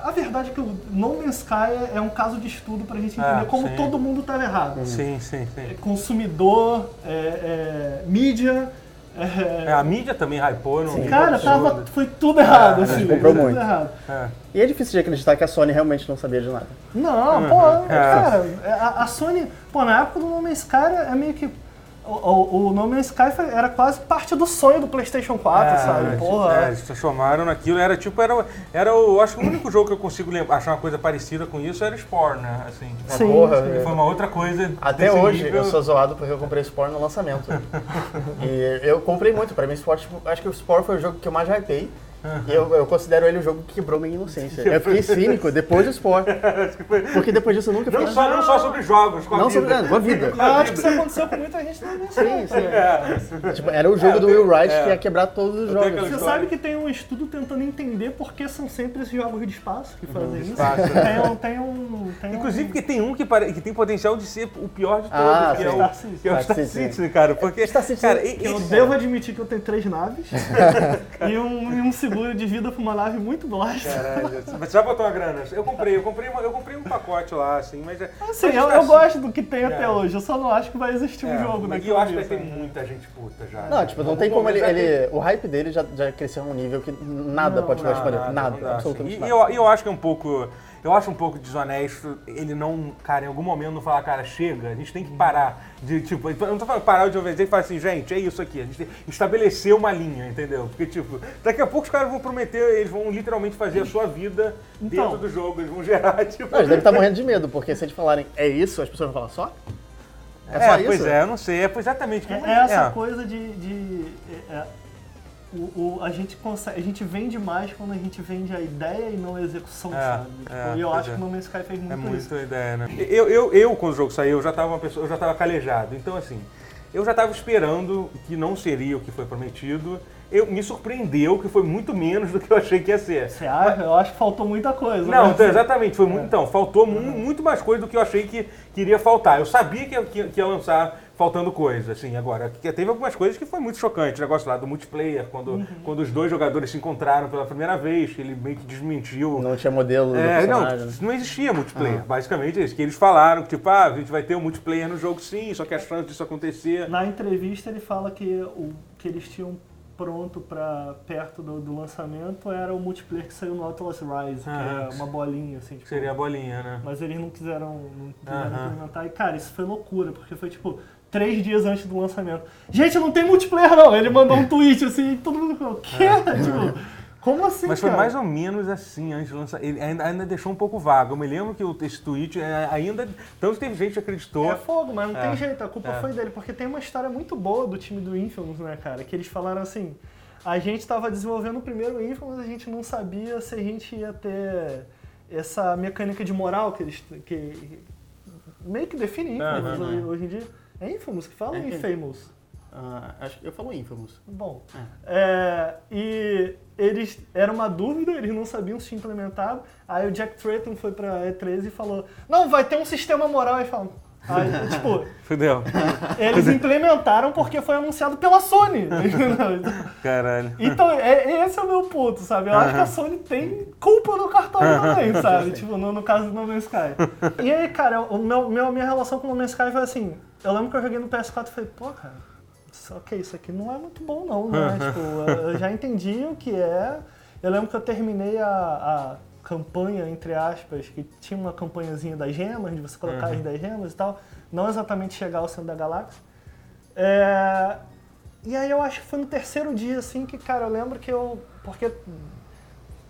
A verdade é que o No Man's Sky é um caso de estudo pra gente entender Ah, como sim. todo mundo tá errado. Sim, sim, sim. Consumidor, é, é, mídia. É, É, a mídia também hypou, não Cara, tava, foi tudo errado, Ah, assim. comprou tudo muito. errado. E é difícil de acreditar que a Sony realmente não sabia de nada. Não, pô, cara, a, a Sony, pô, na época do No Man's Sky é meio que. O, o, o No Man's Sky foi- era quase parte do sonho do PlayStation 4, sabe? Porra. É, eles se transformaram naquilo. Era tipo, era, era o. Acho que o único jogo que eu consigo lembrar, achar uma coisa parecida com isso era o Spore, né? Assim, tipo, Sim, Porra, sim. Foi uma outra coisa. Até hoje nível. eu sou zoado porque eu comprei Spore no lançamento. e eu comprei muito, pra mim Spore, tipo, acho que o Spore foi o jogo que eu mais hypei. E eu, eu considero ele o jogo que quebrou minha inocência. Eu fiquei cínico depois do Spore. Porque depois disso eu nunca Não fiz. só, não só sobre jogos, com a Não vida. sobre- é, com a vida. Eu acho que isso aconteceu com muita gente Sky. Sim, sim. É. Tipo, era o jogo É, do eu Will Wright é. que ia quebrar todos os tenho jogos. Você história. sabe que tem um estudo tentando entender por que são sempre esses jogos de espaço que fazem isso? espaço, Tem um. Tem um tem Inclusive um... porque tem um que, pare- que tem potencial de ser o pior de todos, Ah, que, é o, Star Citizen. que é o Star Star Citizen. Citizen, cara. Porque, Star Citizen- cara, e- Eu devo admitir que eu tenho três naves e, um, e um seguro de vida pra uma nave muito bosta. Caralho, você já botou uma grana? Eu comprei, eu comprei, uma- eu comprei um pacote lá, assim, mas... é- Assim, mas eu, eu gosto do que tem até É. hoje, eu só não acho que vai existir um É, jogo E naquele eu acho que vai dia, ter sabe? muita gente puta já. Não, tipo, não Em tem como ele, ele- O hype dele já, já cresceu a um nível que nada Não, pode Não, corresponder. nada, Nada, não dá, absolutamente assim. E nada. eu, eu acho que é um pouco. Eu acho um pouco desonesto ele não, cara, em algum momento não falar, cara, chega, a gente tem que parar de, tipo, eu não tô falando parar de obedecer e falar assim, gente, é isso aqui, a gente tem que estabelecer uma linha, entendeu? Porque, tipo, daqui a pouco os caras vão prometer, eles vão literalmente fazer a sua vida Então. dentro do jogo, eles vão gerar, tipo... Não, eles devem estar morrendo de medo, porque se eles falarem é isso, as pessoas vão falar só? É, É, pois é, eu não sei, é exatamente. É, é essa é. coisa de. de é, é, o, o- a, gente consegue, a gente vende mais quando a gente vende a ideia e não a execução, É, sabe? Tipo, é, e eu acho é. que o No Man's Sky fez muito, É muito isso. ideia, né? Eu, eu, eu, quando o jogo saiu, eu já tava uma pessoa, eu já tava calejado. Então, assim, eu já tava esperando que não seria o que foi prometido. Eu, me surpreendeu que foi muito menos do que eu achei que ia ser. Você acha? Eu acho que faltou muita coisa. Não, né? então, exatamente. Foi muito, então, faltou mu- muito mais coisa do que eu achei que, que iria faltar. Eu sabia que, que, que ia lançar faltando coisa, assim, agora. que Teve algumas coisas que foi muito chocante. O negócio lá do multiplayer, quando, quando os dois jogadores se encontraram pela primeira vez, que ele meio que desmentiu. Não tinha modelo do É, não, né? não existia multiplayer. Basicamente é isso. Que eles falaram que, tipo, ah, a gente vai ter um multiplayer no jogo sim, só que a chance disso acontecer. Na entrevista ele fala que o que eles tinham pronto para perto do, do lançamento era o multiplayer que saiu no Atlas Rise, Ah, que é uma bolinha, assim, tipo, Seria a bolinha, né? Mas eles não quiseram, não quiseram Aham. implementar. E, cara, isso foi loucura, porque foi tipo três dias antes do lançamento. Gente, não tem multiplayer não! Ele mandou um tweet assim e todo mundo falou, quê? tipo, como assim, Mas foi cara? mais ou menos assim antes de lançar. Ele ainda, ainda deixou um pouco vago. Eu me lembro que esse tweet é, ainda. Tanto teve gente que acreditou. É fogo, mas não É. tem jeito, a culpa É. foi dele, porque tem uma história muito boa do time do Infamous, né, cara? Que eles falaram assim, a gente estava desenvolvendo o primeiro Infamous, a gente não sabia se a gente ia ter essa mecânica de moral que eles que meio que define Infamous Aham. hoje, hoje em dia. É Infamous que fala ou É. Infamous? Ah, acho que eu falo Infamous. Bom, é, e eles, era uma dúvida, eles não sabiam se tinha implementado. Aí o Jack Tretton foi pra E3 e falou, não, vai ter um sistema moral. Aí falam, aí, tipo, Fudeu. eles implementaram porque foi anunciado pela Sony. Caralho. Então, é, esse é o meu ponto, sabe? Eu acho que a Sony tem culpa no cartório também, sabe? Tipo, no, no caso do No Man's Sky. E aí, cara, o meu, meu, minha relação com o No Man's Sky foi assim, eu lembro que eu joguei no PS4 e falei, pô, cara, isso- ok, isso aqui não é muito bom não, né? tipo, eu já entendi o que é. Eu lembro que eu terminei a, a campanha, entre aspas, que tinha uma campanhazinha das gemas, de você colocar as 10 gemas e tal. Não exatamente chegar ao centro da galáxia. É, e aí eu acho que foi no terceiro dia, assim, que, cara, eu lembro que eu. Porque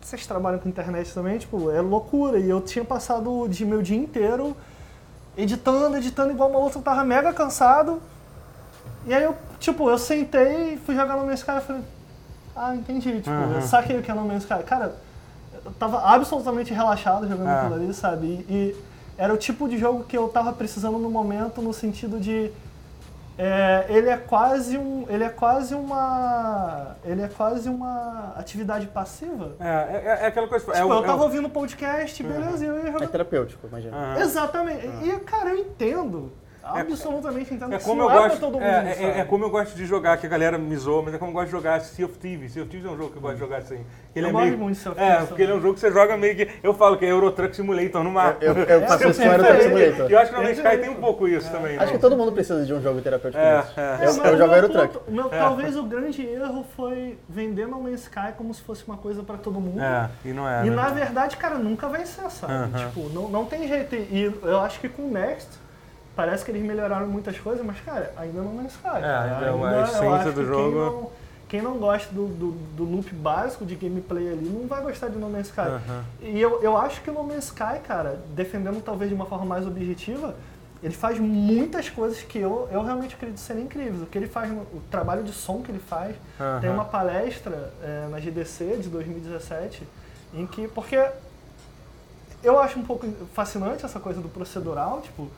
vocês trabalham com internet também, tipo, é loucura. E eu tinha passado o meu dia inteiro editando, editando igual uma outra, eu tava mega cansado. E aí eu, tipo, eu sentei, fui jogar no Man's Sky e falei, ah, entendi, tipo, eu saquei o que é No Man's Sky. Cara, eu tava absolutamente relaxado jogando Ah. aquilo ali, sabe? E, e era o tipo de jogo que eu tava precisando no momento, no sentido de é, ele é quase um, ele é quase uma, ele é quase uma atividade passiva. É, é, é aquela coisa. é Tipo, o- eu é tava o- ouvindo podcast, beleza, e eu ia É terapêutico, imagina. Aham. Exatamente. E, cara, eu entendo. Absolutamente entendo. É como eu não é gosto. pra todo mundo, é, é- é como eu gosto de jogar, que a galera me zoa, mas é como eu gosto de jogar Sea of Thieves. Sea of Thieves é um jogo que eu gosto de jogar assim. Ele Eu é gosto meio, muito de Sea of É, Thieves porque ele é um jogo que você joga meio que. Eu falo que é Euro Truck Simulator no mar. Eu, eu faço É, isso com Euro. Truck Simulator. E eu acho que no Man's Sky tem um pouco isso também. Acho né? que todo mundo precisa de um jogo terapêutico É, é. Eu, É, eu o jogo meu Euro Truck. Talvez o grande erro foi vender No Man's Sky como se fosse uma coisa pra todo mundo. É, e não é. E né? na verdade, cara, nunca vai ser, sabe? Tipo, não, não tem jeito. E eu acho que com o Next, parece que eles melhoraram muitas coisas, mas, cara, ainda não é Sky. ainda é Ainda, eu essência acho do que jogo. Quem não, gosta do, do, do loop básico de gameplay ali não vai gostar de No Man's Sky. Aham. E eu, eu acho que o No Man's Sky, cara, defendendo talvez de uma forma mais objetiva, ele faz muitas coisas que eu, eu realmente acredito serem incríveis. O que ele faz, o trabalho de som que ele faz. Aham. Tem uma palestra é, na GDC de 2017 em que. Porque eu acho um pouco fascinante essa coisa do procedural, tipo,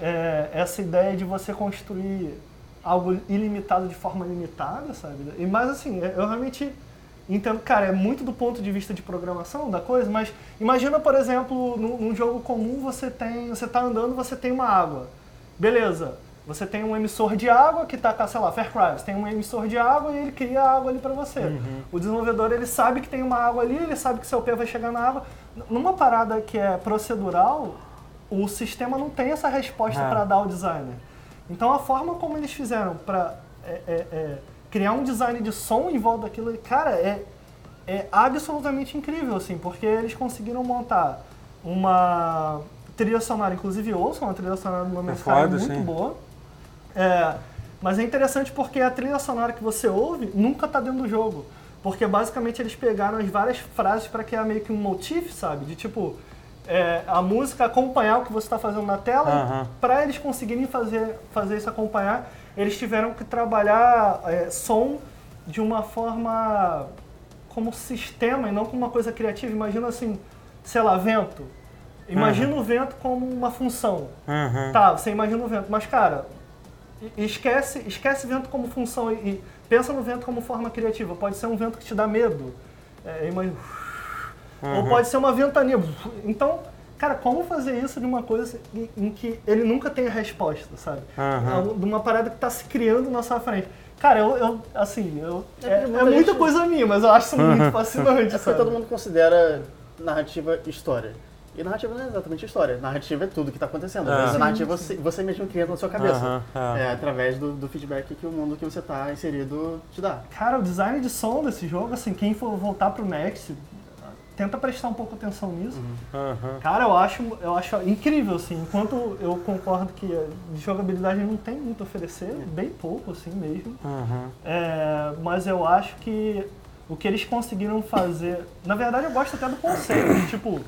é, essa ideia de você construir algo ilimitado de forma limitada, sabe? E, mas assim, eu realmente entendo, cara, é muito do ponto de vista de programação da coisa, mas imagina, por exemplo, num, num jogo comum você tem, você tá andando, você tem uma água. Beleza. Você tem um emissor de água que tá, com, sei lá, Fair você tem um emissor de água e ele cria a água ali para você. O desenvolvedor, ele sabe que tem uma água ali, ele sabe que seu pé vai chegar na água. Numa parada que é procedural, o sistema não tem essa resposta Ah. para dar ao designer. Então a forma como eles fizeram para criar um design de som em volta daquilo, cara, é, é absolutamente incrível, assim, porque eles conseguiram montar uma trilha sonora, inclusive ouçam a trilha sonora do Man's Sky, é foda, muito sim. boa. É, mas é interessante porque a trilha sonora que você ouve nunca tá dentro do jogo. Porque basicamente eles pegaram as várias frases para criar meio que um motif, sabe? De tipo, é, a música acompanhar o que você está fazendo na tela. Aham. Para eles conseguirem fazer, fazer isso acompanhar, eles tiveram que trabalhar é, som de uma forma como sistema e não como uma coisa criativa. Imagina assim, sei lá, vento. Imagina o vento como uma função. Uhum. Tá, você imagina o vento, mas cara, esquece, esquece vento como função e, e pensa no vento como forma criativa. Pode ser um vento que te dá medo. É, imagina, Ou pode ser uma ventania. Então, cara, como fazer isso de uma coisa em, que ele nunca tem a resposta, sabe? Aham. É um- De uma parada que tá se criando na sua frente. Cara, eu, eu assim, eu, É é, é muita coisa minha, mas eu acho isso muito fascinante, É porque sabe? todo mundo considera narrativa história. E narrativa não é exatamente história. Narrativa é tudo que está acontecendo. Ah. vezes a narrativa você, você mesmo cria na sua cabeça. Ah. É através do, do feedback que o mundo que você está inserido te dá. Cara, o design de som desse jogo, assim, quem for voltar pro Next, tenta prestar um pouco atenção nisso. Aham. Cara, eu acho, eu acho incrível, assim. Enquanto eu concordo que de jogabilidade não tem muito a oferecer, bem pouco, assim mesmo. Aham. É, mas eu acho que o que eles conseguiram fazer. Na verdade, eu gosto até do conceito, tipo,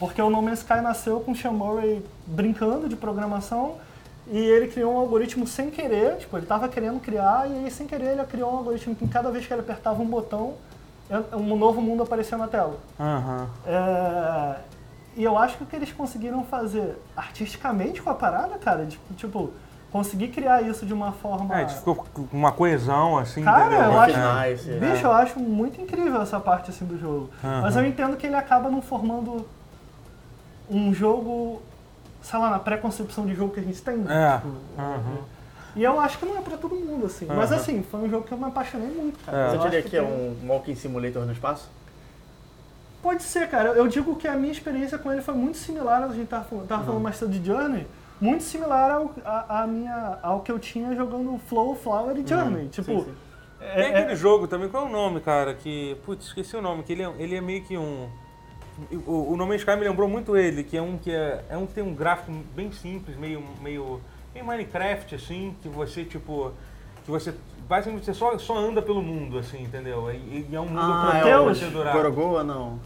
porque o No Man's Sky nasceu com o Sean Murray brincando de programação e ele criou um algoritmo sem querer, tipo, ele estava querendo criar e aí, sem querer ele criou um algoritmo que cada vez que ele apertava um botão, um novo mundo aparecia na tela. Aham. É, e eu acho que o que eles conseguiram fazer artisticamente com a parada, cara, tipo, tipo, conseguir criar isso de uma forma. É, gente ficou com uma coesão, assim, Cara, entendeu? eu acho- Finais, é. Bicho, eu acho muito incrível essa parte assim do jogo. Mas eu entendo que ele acaba não formando um jogo, sei lá, na pré-concepção de jogo que a gente tem. É. tipo, Aham. E eu acho que não é pra todo mundo, assim. Mas Aham. assim, foi um jogo que eu me apaixonei muito, cara. É. Você Eu diria acho que é tem- um walking simulator no espaço? Pode ser, cara. Eu digo que a minha experiência com ele foi muito similar, a gente tava, falando- tava Uhum. falando mais cedo de Journey, muito similar ao, a, a minha, ao que eu tinha jogando Flow, Flower e Journey. Tipo, Sim, sim. é- Tem é- aquele jogo também, qual é o nome, cara? Que. Putz, esqueci o nome, que ele é, ele é meio que um. O, o No Man's Sky me lembrou muito ele, que é um que é, é um que tem um gráfico bem simples, meio. meio. Meio Minecraft, assim, que você, tipo. Que você. Basicamente você só, só anda pelo mundo, assim, entendeu? E, e é um mundo Ah, é Proteus? o procedural. Gorogoa, não.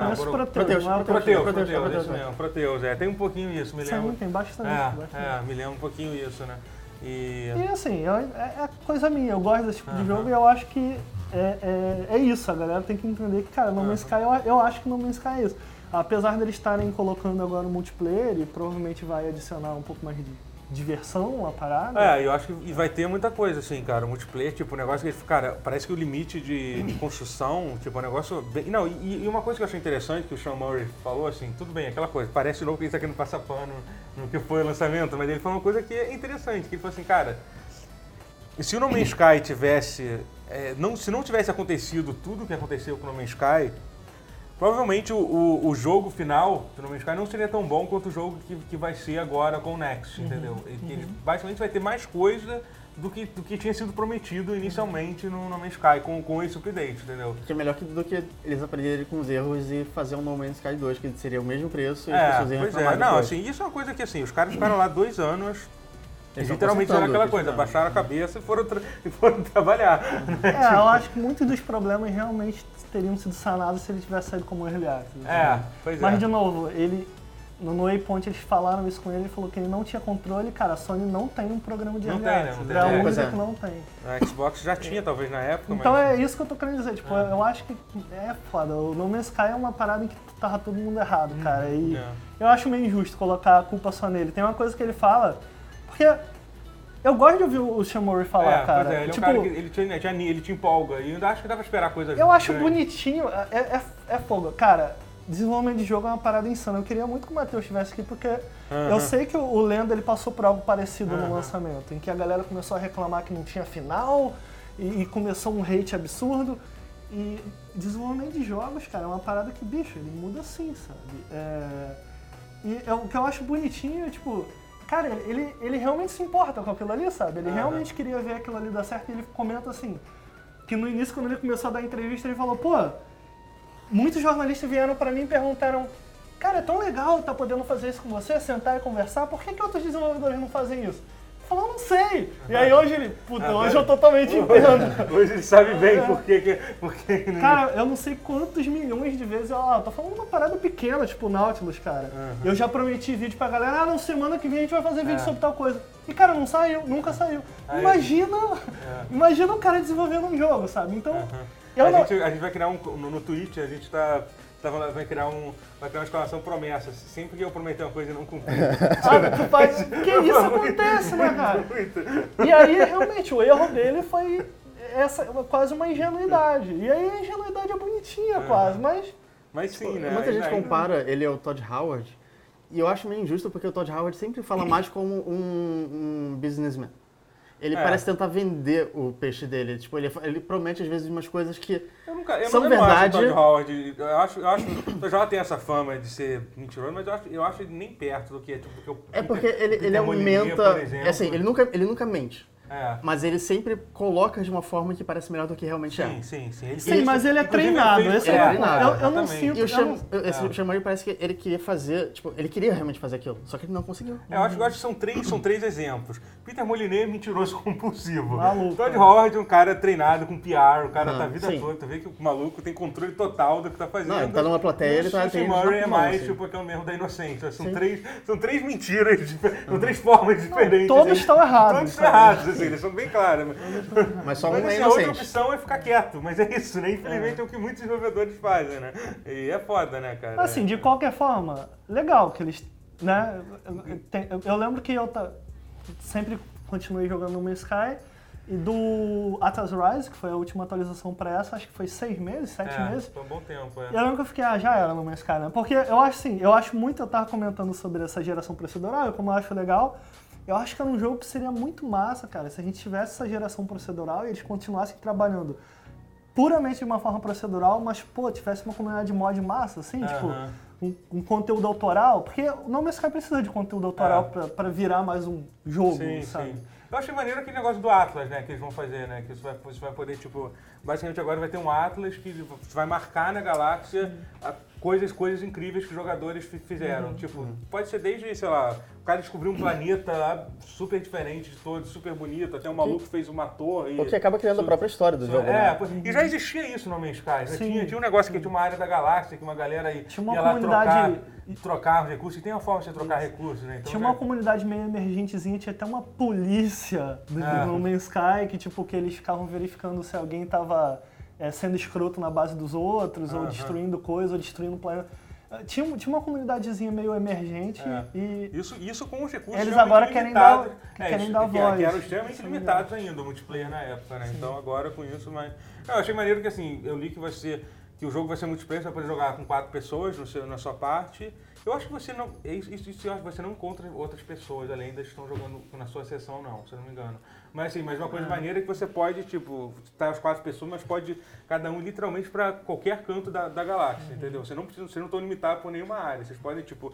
Parece É... Proteus, Proteus, não é Proteus, Proteus, Proteus, Proteus, isso é. mesmo, Proteus, é. Tem um pouquinho isso, me Sim, lembra. tem bastante. É, bastante. é, me lembra um pouquinho isso, né? E. E assim, eu- é, é coisa minha, eu gosto desse tipo de Aham. jogo e eu acho que é, é, é isso, a galera tem que entender que, cara, No Man's Sky, eu, eu acho que No Man's Sky é isso. Apesar deles estarem colocando agora o multiplayer e provavelmente vai adicionar um pouco mais de diversão à parada. É, eu acho que vai ter muita coisa, assim, cara. O multiplayer, tipo, o negócio que, cara, parece que o limite de, de construção, tipo, é um negócio bem. Não, e, e uma coisa que eu achei interessante que o Sean Murray falou, assim, tudo bem, aquela coisa, parece novo que ele tá querendo passar pano no que foi o lançamento, mas ele falou uma coisa que é interessante, que ele falou assim, cara, se o No Man's Sky tivesse. é, não, se não tivesse acontecido tudo o que aconteceu com o No Man's Sky, provavelmente o, o, o jogo final do No Man's Sky não seria tão bom quanto o jogo que, que vai ser agora com o Next, entendeu? E que ele basicamente vai ter mais coisa do que, do que tinha sido prometido inicialmente no No Man's Sky com, com esse update, entendeu? Que é melhor que- do que eles aprenderem com os erros e fazer um No Man's Sky 2, que seria o mesmo preço e as É, pessoas iam pois é. Não, depois. assim, isso é uma coisa que assim, os caras ficaram lá dois anos e Eles literalmente era aquela coisa, baixaram a cabeça e foram, tra- e foram trabalhar. É, eu acho que muitos dos problemas realmente teriam sido sanados se ele tivesse saído como early access. É, pois Mas, é. de novo, ele. No Waypoint eles falaram isso com ele, ele falou que ele não tinha controle. Cara, a Sony não tem um programa de Não early tem, né? access. Não tem. É a É, única é. que não tem. A Xbox já tinha, talvez, na época, Então mas... é isso que eu tô querendo dizer. Tipo, eu acho que é foda. O No Man's Sky é uma parada em que tava todo mundo errado, cara. E é. eu acho meio injusto colocar a culpa só nele. Tem uma coisa que ele fala, porque eu gosto de ouvir o Shamori falar, é, cara. Pois é, ele tipo, é um cara que ele te, ele te, ele te empolga. E ainda acho que dá pra esperar coisas Eu acho grandes. bonitinho, é, é, é fogo. Cara, desenvolvimento de jogo é uma parada insana. Eu queria muito que o Matheus estivesse aqui, porque eu sei que o, Lendo ele passou por algo parecido no lançamento, em que a galera começou a reclamar que não tinha final e, e começou um hate absurdo. E desenvolvimento de jogos, cara, é uma parada que, bicho, ele muda assim, sabe? É, e é, o que eu acho bonitinho é, tipo, cara, ele, ele realmente se importa com aquilo ali, sabe? Ele realmente queria ver aquilo ali dar certo e ele comenta assim, que no início, quando ele começou a dar entrevista, ele falou, pô, muitos jornalistas vieram pra mim e perguntaram, cara, é tão legal estar podendo fazer isso com você, sentar e conversar, por que, que outros desenvolvedores não fazem isso? Falou, não sei. E aí hoje ele, puta, hoje eu totalmente entendo. Hoje ele sabe bem por que... que- Por que que- Cara, eu não sei quantos milhões de vezes, ó, eu tô falando uma parada pequena, tipo Nautilus, cara. Eu já prometi vídeo pra galera, ah, não, semana que vem a gente vai fazer vídeo É. sobre tal coisa. E, cara, não saiu, nunca saiu. Aí- Imagina, imagina o cara desenvolvendo um jogo, sabe? Então, eu a, não... gente, a gente vai criar um. No, no Twitch, a gente tá. Falando- vai criar um. Vai criar uma exclamação promessa. Sempre que eu prometer uma coisa e não cumprir. Ah, faz... Que isso acontece, né, cara? E aí, realmente, o erro dele foi essa, quase uma ingenuidade. E aí a ingenuidade é bonitinha, quase, mas... Mas sim, né? Muita gente compara ele ao Todd Howard, e eu acho meio injusto porque o Todd Howard sempre fala mais como um, um businessman. Ele É. parece tentar vender o peixe dele. Tipo, ele, ele promete às vezes umas coisas que. Eu nunca, eu São não, eu não verdade- acho o Todd Howard. Eu acho, eu acho Todd Howard tem essa fama de ser mentiroso, mas eu acho, eu acho ele nem perto do que, tipo, do que o É porque ele, ele aumenta. É assim, ele nunca, ele nunca mente. É. Mas ele sempre coloca de uma forma que parece melhor do que realmente Sim, é. sim, sim. Ele Sim, mas ele é treinado. Esse é, é, treinado, Eu, eu não sinto... E o esse É. Parece que ele queria fazer, tipo, ele queria realmente fazer aquilo, só que ele não conseguiu. Eu acho, eu acho que são três, são três exemplos. Peter Molyneux, mentiroso compulsivo. Maluco, Todd é. Howard, um cara treinado com PR, o cara Ah, tá a vida sim. toda, tu vê que o maluco tem controle total do que tá fazendo. Não, ele tá numa plateia, E ele tá- O tem Tim Murray é mais, assim. tipo, aquele mesmo da inocência. São Sim. três, são três mentiras, são três formas diferentes. todos assim. estão errados, Todos estão errados, assim, eles são bem claros. Mas só um Mas é assim, a outra opção é ficar quieto, mas é isso, né? Infelizmente é, o que muitos desenvolvedores fazem, né? E é foda, né, cara? Assim, de qualquer forma, legal que eles, né? Eu, eu lembro que eu sempre continuei jogando No Sky. E do Atlas Rise, que foi a última atualização pra essa, acho que foi seis meses, sete É, meses. foi um bom tempo, é. E eu lembro que eu fiquei, ah, já era no Man's Sky, né? Porque eu acho assim, eu acho muito, eu tava comentando sobre essa geração procedural, como eu acho legal. Eu acho que era um jogo que seria muito massa, cara, se a gente tivesse essa geração procedural e eles continuassem trabalhando puramente de uma forma procedural, mas, pô, tivesse uma comunidade de mod massa, assim, Aham. tipo, um, um conteúdo autoral, porque o No Man's Sky precisa de conteúdo autoral É. pra, pra virar mais um jogo, Sim, sabe? sim. Eu achei maneiro aquele negócio do Atlas, né, que eles vão fazer, né, que você vai, você vai poder, tipo, basicamente agora vai ter um Atlas que vai marcar na galáxia a- coisas, coisas incríveis que os jogadores fi- fizeram. Uhum. Tipo, pode ser desde, sei lá, o cara descobriu um planeta lá super diferente de todos, super bonito, até um maluco fez uma torre. O que acaba criando a própria história do jogo, É, né? e já existia isso no Man's Sky. Já Sim. tinha, tinha um negócio que tinha uma área da galáxia, que uma galera ia, Tinha uma ia lá comunidade- trocar, trocar recursos. E tem uma forma de você trocar recursos, né? Então Tinha já- uma comunidade meio emergentezinha, tinha até uma polícia do É. No Man's Sky, que tipo, que eles ficavam verificando se alguém tava é, sendo escroto na base dos outros, ou Aham. destruindo coisa, ou destruindo o planeta. Ah, Tinha, tinha uma comunidadezinha meio emergente É. e Isso, isso com os recursos Eles agora querem dar- limitados. querem dar que, voz. Que eram extremamente é limitados ainda, o multiplayer na época, né? Então agora com isso, mas... Eu achei maneiro que assim, eu li que vai ser... Que o jogo vai ser multiplayer, você vai poder jogar com quatro pessoas no seu, na sua parte. Eu acho que você não... Isso, isso, isso eu acho que você não encontra outras pessoas além das que estão jogando na sua sessão, não, se eu não me engano. Mas assim, mas uma coisa maneira é que você pode, tipo, estar as quatro pessoas, mas pode cada um literalmente para qualquer canto da, da galáxia, entendeu? Você não precisa, você não estão limitados por nenhuma área. Vocês podem, tipo,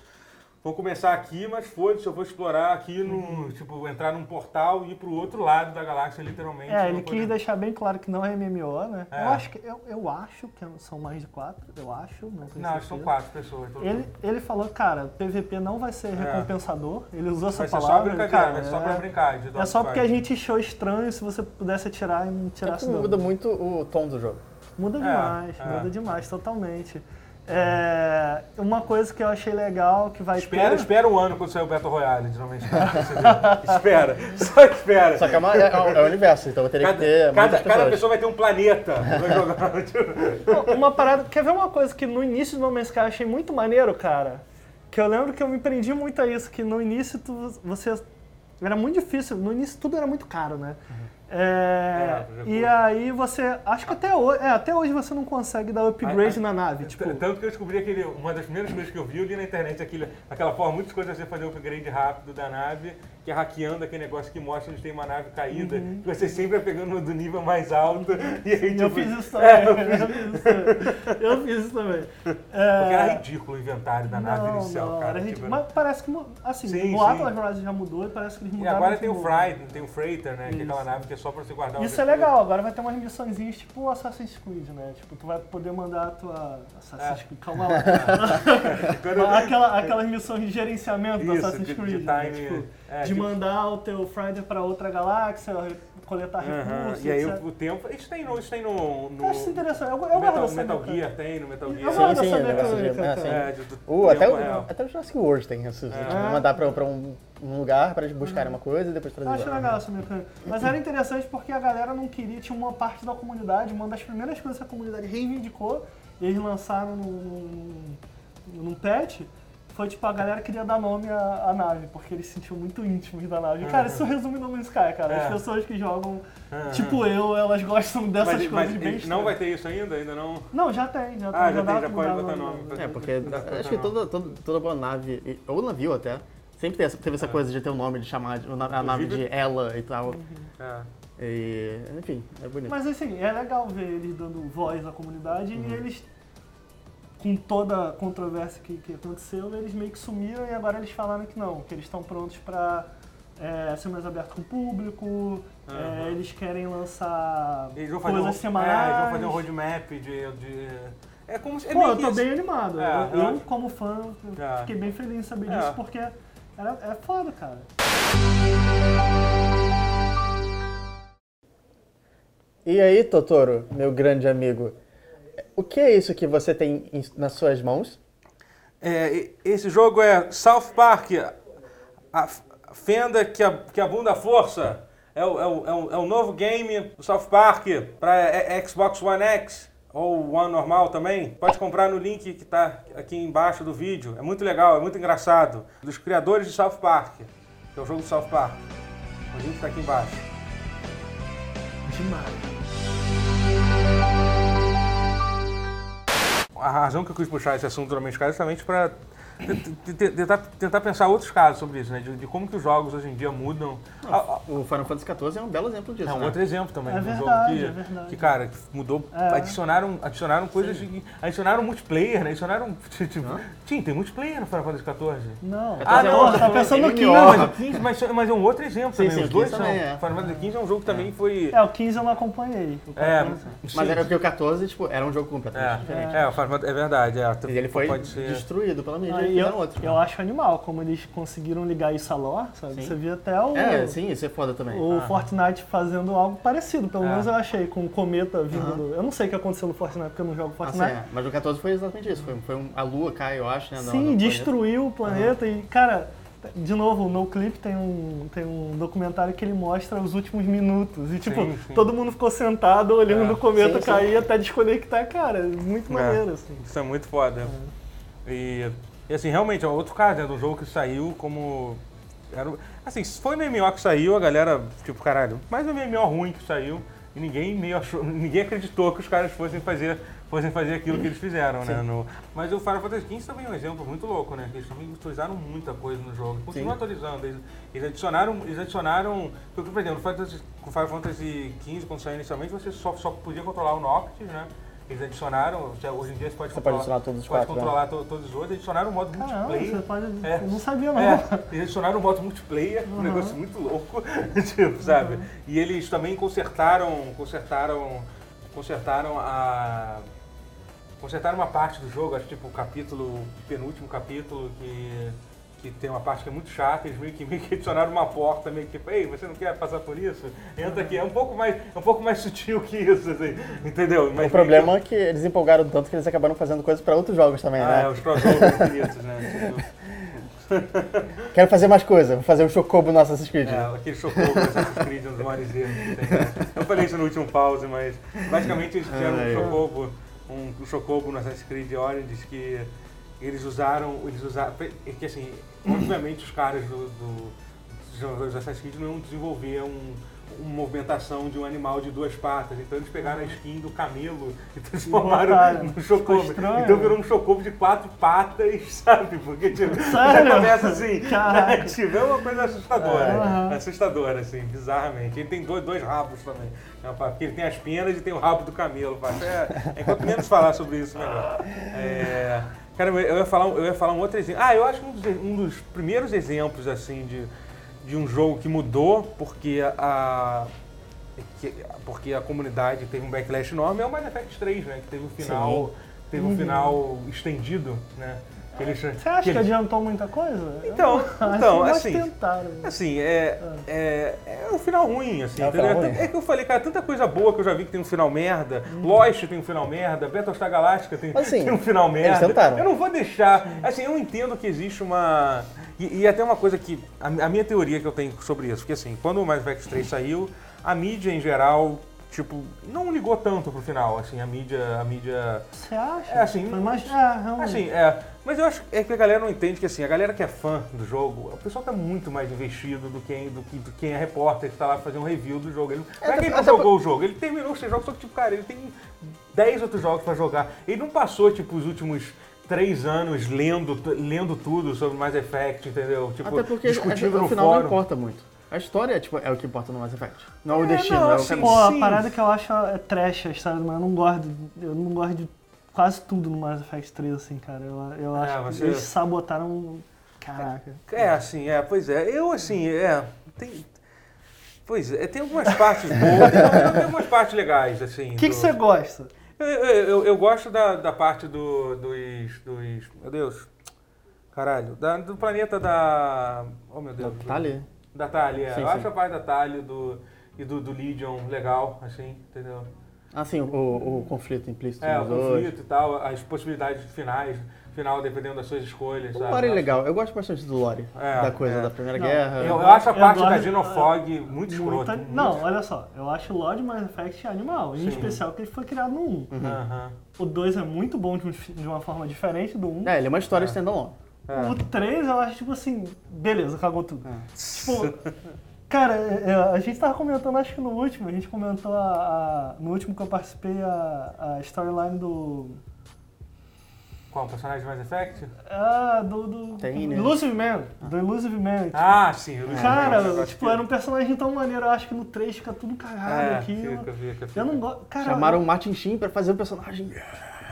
vou começar aqui, mas foda-se, eu vou explorar aqui no, tipo, entrar num portal e ir pro outro lado da galáxia, literalmente. É, ele poder- quis deixar bem claro que não é MMO, né? É. Eu acho que eu, eu acho que são mais de quatro, eu acho, não tenho Não, acho que são quatro pessoas. Ele, ele falou, cara, PVP não vai ser recompensador. Ele usou essa É. Vai só palavra. brincadeira, cara, ser só é- pra brincar. de É só porque a gente achou estranho se você pudesse atirar e não É tirasse dano. muda muito o tom do jogo. Muda É, demais, é. muda demais, totalmente. É, uma coisa que eu achei legal que vai Espera, ter... espera um ano quando sair o Battle Royale, de normalmente. espera, só espera. Só que é, uma- é- é o universo, então eu teria que ter cada, cada pessoa vai ter um planeta. Vai jogar, Uma parada... Quer ver uma coisa que no início do No Man's Sky eu achei muito maneiro, cara? Que eu lembro que eu me prendi muito a isso, que no início tu, você... Era muito difícil, no início tudo era muito caro, né? É, É, e aí você... Acho que até hoje, é, até hoje você não consegue dar upgrade Aí- na nave, tipo... Tanto que eu descobri aquele, uma das primeiras coisas que eu vi, eu li na internet aquele, aquela forma muito coisas você fazer upgrade rápido da nave, que é hackeando aquele negócio que mostra onde tem uma nave caída, que você sempre vai pegando do nível mais alto. E aí, Eu tipo, fiz isso também. É, eu eu fiz isso também. Eu fiz isso também. É, Porque era ridículo o inventário da nave não, inicial, não, cara. tipo. Mas parece que, assim, Sim, o. Atlas Rise já mudou e parece que eles E mudaram. agora de tem o novo. Freighter, tem o Freighter, né? Que é aquela nave que é só pra você guardar Isso é legal, agora vai ter umas missõezinhas tipo Assassin's Creed, né? Tipo, tu vai poder mandar a tua. Assassin's É. Creed, calma lá. Aquela, aquelas missões de gerenciamento do Isso, Assassin's de- de Creed. né? time, Tipo, é, de tipo- mandar o teu Friday pra outra galáxia, coletar recursos. E aí etc. o, tempo. Isso tem no. Isso tem no. no Eu acho isso interessante. Eu, eu Metal, Metal mecânica. Gear tem, no Metal Gear. Sim, gosto sim, mecânica, é, cara. sim. É, do- do Uh, até, o, real. até o Jurassic World tem isso. É. Tipo, mandar pra, pra um, um lugar pra eles buscarem uma coisa e depois Eu trazer. acho legal essa mecânica. Mas era interessante porque a galera não queria, tinha uma parte da comunidade, uma das primeiras coisas que a comunidade reivindicou, e eles lançaram num, num, num patch, foi tipo, a galera queria dar nome à, à nave, porque eles se sentiam muito íntimos da nave. Cara, isso resume No Man's Sky, cara. As É. pessoas que jogam, Aham. tipo eu, elas gostam dessas Mas, coisas mas bem não estranhas. vai ter isso ainda? Ainda não? Não, já tem, já tem. Ah, já dá tem, pra já pode botar o nome. É, porque Não pra acho que toda, toda, toda boa nave, ou navio até, sempre tem essa- teve essa coisa de ter um nome de chamar de- a nave de ela e tal. É. E, enfim, é bonito. Mas assim, é legal ver eles dando voz à comunidade Uhum. e eles, com toda a controvérsia que, que aconteceu, eles meio que sumiram e agora eles falaram que não, que eles estão prontos pra é, ser mais aberto com o público, é, Aham. eles querem lançar Eles vão fazer coisas um, é, semanais. eles vão fazer um roadmap de. de é como se. É Pô, eu tô isso. bem animado. É, eu, eu como fã, eu É. fiquei bem feliz em saber É. disso, porque era, é foda, cara. E aí, Totoro, meu grande amigo, o que é isso que você tem em- nas suas mãos? É, esse jogo é South Park, a, fenda que, a, que abunda a força. É o, é, o, é, o, é o novo game do South Park para Xbox One X ou One normal também. Pode comprar no link que está aqui embaixo do vídeo. É muito legal, é muito engraçado. Dos criadores de South Park, que é o jogo do South Park. O link tá aqui embaixo. Demais. A razão que eu quis puxar esse assunto do Man's Sky é justamente para tentar, tentar pensar outros casos sobre isso, né? De, de como que os jogos hoje em dia mudam. Ah, ah, O Final Fantasy XIV é um belo exemplo disso, É um né? outro exemplo também. É de um verdade, jogo que, é verdade. que, cara, que mudou. É. Adicionaram, adicionaram coisas. de- adicionaram multiplayer, né? Adicionaram. Tipo, Sim, tem multiplayer no Final Fantasy XIV. Não. Ah, não, tá tá pensando no MMO. 15. Não, mas o 15, mas, mas é um outro exemplo Sim, também. sim, Os dois 15 são. também é. Final Fantasy XV é um jogo que também foi. É, o 15 eu não acompanhei. O É, 14. Mas era porque o 14, tipo, era um jogo completamente É, diferente. é, o Final Fantasy- é verdade. É, E ele foi pode ser. destruído pela mídia e eu, outro. eu acho animal como eles conseguiram ligar isso à lore, sabe? Sim. Você via até o, É, sim, isso é foda também. o Ah. Fortnite fazendo algo parecido, pelo É. menos eu achei, com o cometa vindo do... Eu não sei o que aconteceu no Fortnite, porque eu não jogo Ah, sim, Fortnite. é. Mas o 14 foi exatamente isso. Foi, foi um- a lua cai, eu acho, né? no- Sim, no destruiu o planeta e, cara, de novo, no clipe tem um, tem um documentário que ele mostra os últimos minutos. E, tipo, Sim, sim. todo mundo ficou sentado olhando É. o cometa Sim, sim. cair até desconectar, cara. Muito É. maneiro, assim. Isso é muito foda. E, e, assim, realmente, é outro caso, né, do jogo que saiu como... Era, assim, foi no MMO que saiu, a galera, tipo, caralho, mais um MMO ruim que saiu, e ninguém meio achou, ninguém acreditou que os caras fossem fazer, fossem fazer aquilo que eles fizeram, né? no- mas o Final Fantasy XV também é um exemplo muito louco, né? Eles também atualizaram muita coisa no jogo, continuam atualizando. Eles, eles adicionaram, eles adicionaram, porque, por exemplo, o Final Fantasy XV, quando saiu inicialmente, você só, só podia controlar o Noctis, né? Eles adicionaram, já, hoje em dia você pode Você controlar, pode adicionar todos os pode quatro, né? controlar to- todos os outros, adicionaram um modo Caramba, multiplayer. você pode... É. Eu não sabia, não. É, eles adicionaram um modo multiplayer, um Uhum. negócio muito louco, tipo, sabe? E eles também consertaram, consertaram, consertaram a consertaram uma parte do jogo, acho tipo o capítulo, o penúltimo capítulo que que tem uma parte que é muito chata, eles meio que, meio que adicionaram uma porta, meio que tipo, ei, você não quer passar por isso? Entra aqui, é um pouco mais, é um pouco mais sutil que isso, assim, entendeu? Mas O problema é que eles empolgaram tanto que eles acabaram fazendo coisas pra outros jogos também, ah, é, né? os crossovers infinitos, né? Quero fazer mais coisa, vou fazer o Chocobo no Assassin's Creed. É, aquele chocou com Assassin's Creed, um dos maiores erros que tem. né? Eu falei isso no último pause, mas basicamente eles fizeram Ai. um chocobo, um, um chocobo no Assassin's Creed Origins que eles usaram, eles usaram, é que assim, obviamente os caras do, do, dos jogadores do Assassin's Creed não desenvolviam um, uma movimentação de um animal de duas patas, então eles pegaram a skin do camelo e transformaram botaram. no chocobo. Então virou um chocobo de quatro patas, sabe? Porque tipo, já começa assim, Caraca. tipo, é uma coisa assustadora. Aham. Assustadora, assim, bizarramente. Ele tem dois, dois rabos também. né, pá, Porque ele tem as penas e tem o rabo do camelo. É, é, enquanto menos falar sobre isso, melhor. É, cara, eu ia, falar, um- eu ia falar um outro exemplo. Ah, eu acho que um dos, um dos primeiros exemplos, assim, de, de um jogo que mudou porque a. que- porque a comunidade teve um backlash enorme é o Mass Effect 3, né? Que teve um final, teve um final estendido, né? Que eles- Você acha que, eles- adiantou muita coisa? Então, então, que assim, Mas tentaram. Assim, é, é, é um final ruim, assim, É um entendeu? É ruim. É que eu falei, cara, tanta coisa boa que eu já vi que tem um final merda, Lost tem um final merda, Battlestar Galactica tem, Assim, tem um final merda. tentaram. Eu não vou deixar, assim, eu entendo que existe uma... E, e até uma coisa que, a, a minha teoria que eu tenho sobre isso, porque assim, quando o Mass Effect 3 saiu, a mídia em geral, tipo, não ligou tanto pro final, assim, a mídia, a mídia... Você acha? É, assim, Foi mais... É, realmente. Assim, é. Mas eu acho é que a galera não entende que assim, a galera que é fã do jogo, o pessoal tá muito mais investido do que, do que, do que quem é repórter que tá lá fazendo um review do jogo. Ele, não é que ele não jogou o jogo, ele terminou os jogos, só que, tipo, cara, ele tem 10 outros jogos pra jogar. Ele não passou, tipo, os últimos três anos lendo, lendo tudo sobre Mass Effect, entendeu? Tipo, Até porque discutindo no no final não fórum. importa muito. A história tipo, é o que importa no Mass Effect. Não é o É, destino, não, é o caminho. Pô, a parada que eu acho é trash a história do Mass. Eu não gosto, de- eu não gosto de quase tudo no Mass Effect 3, assim, cara. Eu, eu É, acho você- que eles sabotaram. Caraca. É, assim, é, pois é. Eu, assim, é. Tem, pois é, tem algumas partes boas, tem, tem algumas partes legais, assim. O que, que do- você gosta? Eu, eu, eu- eu gosto da, da parte do, dos, dos. Meu Deus. Caralho. da- do planeta da. Oh, meu Deus. Tá ali. Da Thalia. é. Sim, eu sim. acho a parte da Thalia do, e do, do Legion legal, assim, entendeu? Ah, sim, o, o conflito implícito É, o dois. conflito e tal, as possibilidades finais, final, dependendo das suas escolhas, O sabe? lore é legal. Eu gosto bastante do lore. É, da coisa é. da Primeira Não, Guerra. Eu, eu acho a parte da Genofog muito escrota. Muita- muito Não, olha só. Eu acho o Lord Mass Effect animal. Em Sim. especial que ele foi criado no 1. Aham. O 2 é muito bom de, um- de uma forma diferente do 1. É, ele é uma história standalone. É. O 3 eu acho tipo assim, beleza, cagou tudo. É. Tipo, Cara, é, é, a gente tava comentando, acho que no último, a gente comentou a, a- no último que eu participei a, a storyline do. Qual personagem de Mass Effect? Ah, do. do Tem, né? Illusive Man. Do Illusive Man. Ah, sim. eu lembro. Cara, Eu gosto tipo, que- era um personagem tão maneiro, eu acho que no 3 fica tudo cagado É, aquilo. fica, fica, fica. Eu não gosto. Cara, Chamaram o Martin Sheen pra fazer o personagem.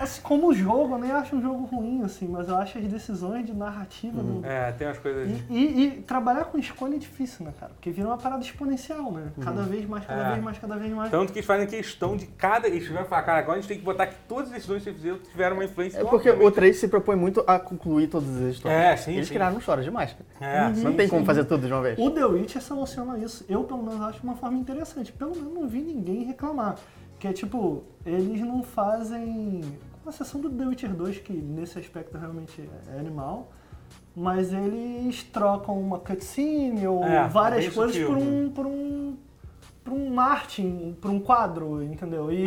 Assim, como jogo, eu nem acho um jogo ruim, assim, mas eu acho as decisões de narrativa do. É, tem umas coisas... E, e- e trabalhar com escolha é difícil, né, cara? Porque vira uma parada exponencial, né? Cada vez mais, cada É. vez mais, cada vez mais. Tanto que eles fazem questão de cada... Eles tiveram que falar, cara, agora a gente tem que botar que todas as decisões que fizeram tiveram uma influência... É porque o obviamente. 3 se propõe muito a concluir todas as histórias. É, sim, Eles sim. criaram histórias demais. cara. É, Uhum. Não tem sim. como fazer tudo de uma vez. O The Witcher soluciona isso. Eu, pelo menos, acho uma forma interessante. Pelo menos não vi ninguém reclamar. Que é tipo, eles não fazem. Uma sessão do The Witcher 2, que nesse aspecto realmente é animal. Mas eles trocam uma cutscene ou É, várias bem coisas sutil, por né? um. por um. por um Martin, por um quadro, entendeu? E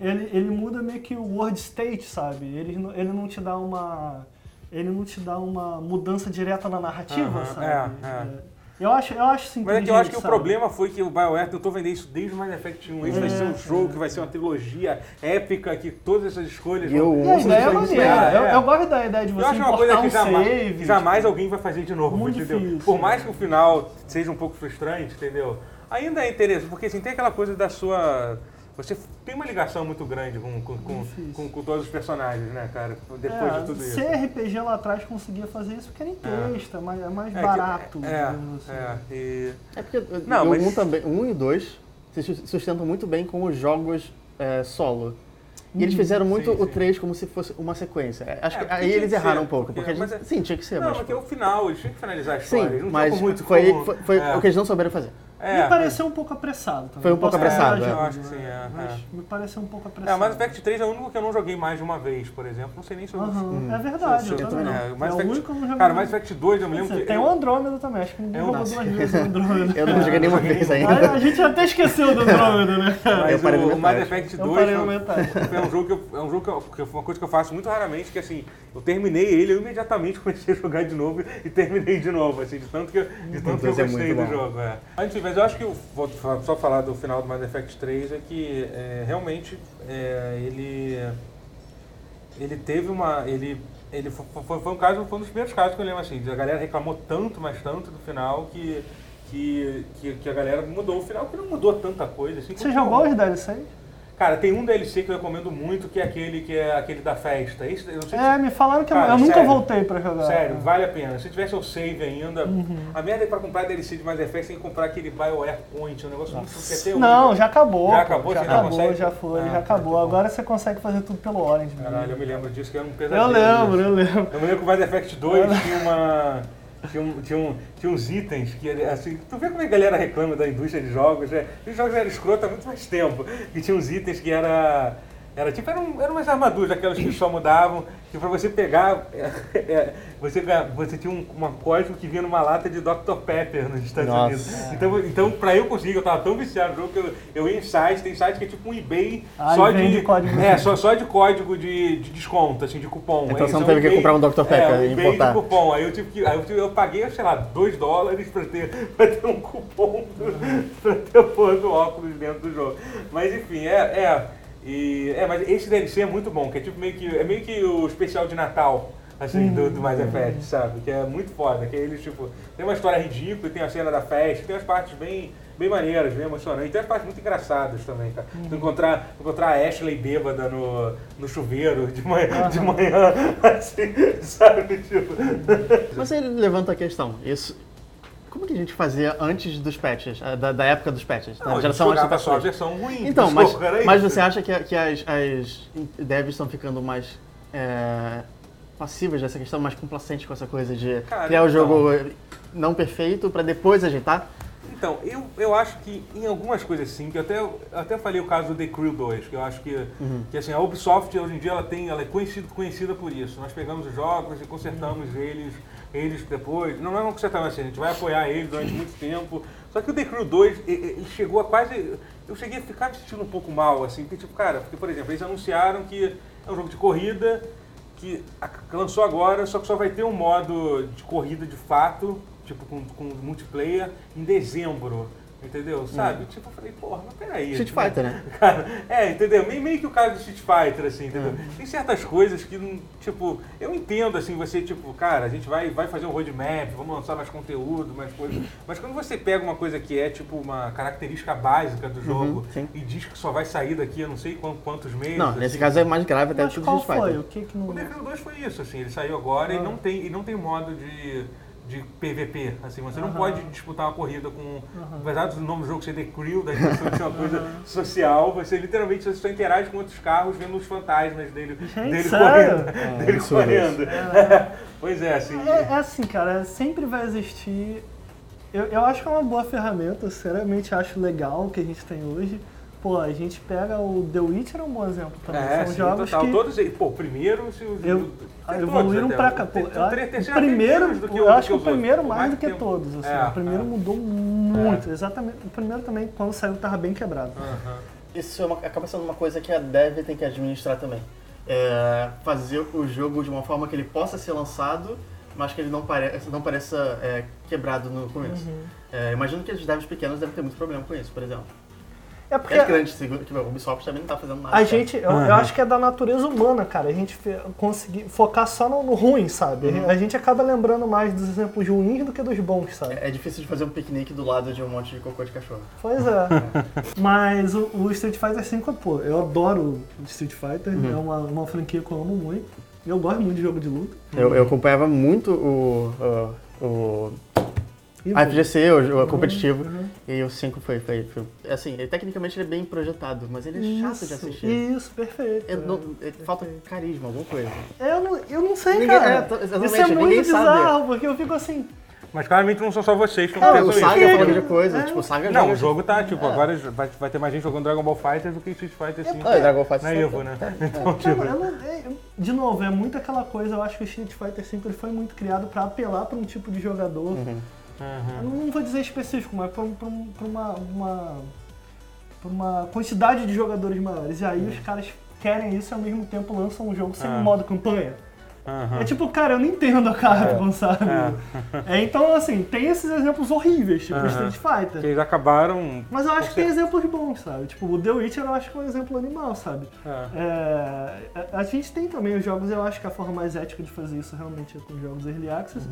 ele, ele muda meio que o word state, sabe? Ele, não- ele não te dá uma. Ele não te dá uma mudança direta na narrativa, Aham, sabe? é, é. Eu acho, eu acho sim. Mas é que eu acho que o sabe? problema foi que o BioWare tentou vender isso desde o Mass Effect 1. Isso vai ser um jogo que vai ser uma trilogia épica, que todas essas escolhas E vão... o E a Uso ideia é maneira. É, Eu, é. eu gosto da ideia de Eu você acho uma coisa que um jamais, save. que jamais tipo, alguém vai fazer de novo, Muito entendeu? difícil, Por mais que o final seja um pouco frustrante, entendeu? Ainda é interessante, porque assim, tem aquela coisa da sua... Você tem uma ligação muito grande com, com, com, com- com todos os personagens, né, cara? Depois é, de tudo isso. CRPG lá atrás conseguia fazer isso porque era em texto, é mais, é mais É que- barato. É, digamos assim. é, e... É porque Não, o mas- 1 também, o 1 e o 2 se sus- sustentam muito bem com os jogos é, solo. E eles fizeram muito Sim, o sim. 3 como se fosse uma sequência. É, Acho É, que aí eles que erraram ser, um pouco. porque- Porque, a gente- é- sim, tinha que ser, Não, mas. porque é o final, eles tinham que finalizar a Sim, história. não mas muito foi, como- foi, foi É. o que eles não souberam fazer. É, me pareceu um pouco apressado também. Foi um pouco apressado, é. Eu acho que sim, é, Mas é. me pareceu um pouco É, apressado. o Mass Effect 3 é o único que eu não joguei mais de uma vez, por exemplo. Não sei nem se eu... Aham, É verdade, eu, eu também não. É, o Mass é o Effect- único que eu não joguei. Cara, o Mass Effect 2 eu me lembro que... Tem eu- o Andrômeda também, acho que ninguém É jogou duas vezes o Andrômeda. Eu não joguei nenhuma vez ainda. a gente até esqueceu do Andrômeda, né? Mas Eu o, o Mass. Effect Eu 2 parei na foi- foi um jogo que eu, é um jogo que, eu, uma coisa que eu faço muito raramente, que assim, eu terminei ele, eu imediatamente comecei a jogar de novo e terminei de novo, assim, de tanto que, eu- de tanto que eu é gostei do jogo. É. Mas, enfim, mas eu acho que, eu vou só falar do final do Mass Effect 3, é que é, realmente é, ele, ele teve uma... Ele, ele foi, foi- um caso, foi um dos primeiros casos que eu lembro assim, a galera reclamou tanto, mas tanto do final que, que, que, que a galera mudou o final, que não mudou tanta coisa. Assim, Você jogou os DLCs? Cara, tem um DLC que eu recomendo muito, que é aquele que é aquele da festa. Esse, eu É, me falaram que eu- Cara, eu nunca sério. voltei pra jogar. se, sério, vale a pena. Se tivesse o save ainda, Uhum. a merda é pra comprar DLC de Mass Effect, tem que comprar aquele BioWare Point, é um negócio muito que até hoje- Não, já acabou. Já acabou? Já acabou, consegue? já foi, Ah, já acabou. bom. Agora você consegue fazer tudo pelo Orange. mesmo. Caralho, eu me lembro disso, que era um Eu pesadelo. lembro, isso. eu lembro. Eu me lembro que o Mass Effect 2 tinha uma. Tinha, um, tinha, um, tinha uns itens que, assim, tu vê como a galera reclama da indústria de jogos, né? Os jogos eram escroto há muito mais tempo. E tinha uns itens que era. Era tipo, eram, eram umas armaduras, aquelas que só mudavam, que pra você pegar, é, é, você, você tinha um uma código que vinha numa lata de Dr. Pepper nos Estados Nossa. Unidos. Então, então, pra eu conseguir, eu tava tão viciado no jogo que eu, eu ia em site, tem site que é tipo um eBay Ah, só e vende de. código. É, só, só de código de, de desconto, assim, de cupom. Então Aí, você não teve que eBay- comprar um Dr. Pepper é, e eBay importar. de cupom. Aí eu tive que. Aí eu, tive- eu paguei, sei lá, 2 dólares pra ter, pra ter um cupom pra ter porra do óculos dentro do jogo. Mas enfim, é. É e, é, mas esse DLC é muito bom, que é tipo meio que. É meio que o especial de Natal. Assim, do, do Mass Effect, sabe? Que é muito foda. Que eles, tipo, tem uma história ridícula, tem a cena da festa, tem umas partes bem, bem maneiras, bem emocionantes. Tem umas partes muito engraçadas também, cara. Tu encontrar, encontrar a Ashley bêbada no, no chuveiro de manhã, de manhã assim, sabe? Tipo, Mas ele levanta a questão. Isso. Como que a gente fazia antes dos patches, eh, da, da época dos patches, não, da a gente geração antes do patch só a versão ruim. Então, mas, mas você acha que, que as, as devs estão ficando mais é, passivas dessa questão, mais complacentes com essa coisa de Cara, criar o então. jogo não perfeito pra depois ajeitar? Então, eu, eu acho que em algumas coisas sim, que eu até, eu até falei o caso do The Crew 2, que eu acho que, Uhum. que assim, a Ubisoft hoje em dia ela tem, ela é conhecida, conhecida por isso. Nós pegamos os jogos e consertamos eles, eles depois. Não, não consertamos assim, a gente vai apoiar eles durante muito tempo. Só que o The Crew 2, e- e- ele chegou a quase. Eu cheguei a ficar me sentindo um pouco mal, assim, porque, tipo, cara, porque, por exemplo, eles anunciaram que é um jogo de corrida, que lançou agora, só que só vai ter um modo de corrida de fato tipo, com, com multiplayer em dezembro. Entendeu? Sabe? Tipo, eu falei, porra, mas peraí. Street né? Fighter, né? Cara, é, entendeu? Meio, meio que o caso do Street Fighter, assim, entendeu? Tem certas coisas que, não, tipo, eu entendo, assim, você, tipo, cara, a gente vai, vai fazer um roadmap, vamos lançar mais conteúdo, mais coisas. Mas quando você pega uma coisa que é, tipo, uma característica básica do jogo sim. e diz que só vai sair daqui a não sei quantos, quantos meses. Não, nesse assim, caso é mais grave até do que o qual Street foi? Fighter. O que que não... O Defender 2 foi isso, assim, ele saiu agora e Ah. não tem, e não tem modo de, de PVP, assim, você não pode disputar uma corrida com, apesar do nome do jogo ser The Crew, da intenção de ser uma coisa social, você literalmente você só interage com outros carros vendo os fantasmas dele, Gente, dele sério? correndo, É, dele correndo. pois é, assim, É, é assim, cara, sempre vai existir. Eu, eu acho que é uma boa ferramenta, sinceramente acho legal o que a gente tem hoje. Pô, a gente pega o The Witcher é um bom exemplo também. é, São sim, jogos total, que todos eles, pô, primeiro, se os, eu, ah, todos evoluíram pra cá. Pô, eu o primeiro, do que eu o- acho que o primeiro mais do que tempo. todos. Assim, É, o primeiro é. mudou muito, exatamente. O primeiro também, quando saiu, tava bem quebrado. Isso é uma- acaba sendo uma coisa que a dev tem que administrar também. É, fazer o jogo de uma forma que ele possa ser lançado, mas que ele não, pare, não pareça é, quebrado no começo. Uhum. É, imagino que os devs pequenos devem ter muito problema com isso, por exemplo. É Porque grandes, segura- que o Ubisoft também não tá fazendo nada. A cara. gente, eu, eu acho que é da natureza humana, cara. A gente conseguir focar só no, no ruim, sabe? A gente acaba lembrando mais dos exemplos ruins do que dos bons, sabe? É, é difícil de fazer um piquenique do lado de um monte de cocô de cachorro. Pois é. Mas o, o Street Fighter V, pô, eu adoro o Street Fighter. É uma, uma franquia que eu amo muito. Eu gosto muito de jogo de luta. Eu, eu acompanhava muito o, o, o a FGC, o, o Uhum, competitivo, uhum. E o 5 foi, foi, foi- Assim, ele, tecnicamente ele é bem projetado, mas ele é chato de Isso, assistir. Isso, perfeito. É, não- é, falta carisma, alguma coisa. Eu, não, eu não sei, Ninguém- cara. é, Isso é muito ninguém sabe. bizarro, porque eu fico assim... Mas claramente não são só vocês que Não, pensam o isso. Saga filho. falando de coisa, É. tipo, o Saga Não, joga- o jogo tá, tipo, É. agora vai, vai ter mais gente jogando Dragon Ball Fighters do que Street Fighter 5 Não, e Dragon Ball na Fighter Evo, né? Então, tipo, é, de novo, é muito aquela coisa, eu acho que o Street Fighter V ele foi muito criado pra apelar pra um tipo de jogador. Uhum. Eu não vou dizer específico, mas um- pra uma, uma, uma quantidade de jogadores maiores. E aí os caras querem isso e ao mesmo tempo lançam um jogo sem Ah. modo campanha. É tipo, cara, eu não entendo a Capcom, sabe? É. É, então, assim, tem esses exemplos horríveis, tipo Aham. Street Fighter. Que eles acabaram. Mas eu acho que tem exemplos bons, sabe? Tipo, o The Witcher eu acho que é um exemplo animal, sabe? É. É, a, a gente tem também os jogos, eu acho que a forma mais ética de fazer isso realmente é com jogos Early Access.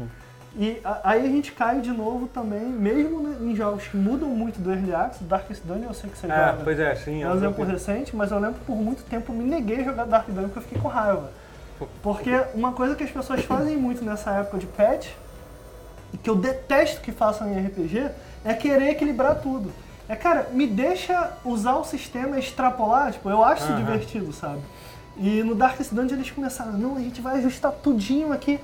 E a- aí a gente cai de novo também, mesmo em jogos que mudam muito do Early Access, Darkest Dungeon eu sei que você É, joga. pois é, sim. É um exemplo recente, mas eu lembro que por muito tempo eu me neguei a jogar Dark Dungeon porque eu fiquei com raiva. Porque uma coisa que as pessoas fazem muito nessa época de patch, e que eu detesto que façam em RPG, é querer equilibrar tudo. É, cara, me deixa usar o sistema extrapolar, tipo, eu acho isso Aham. divertido, sabe? E no Darkest Dungeon eles começaram, não, a gente vai ajustar tudinho aqui.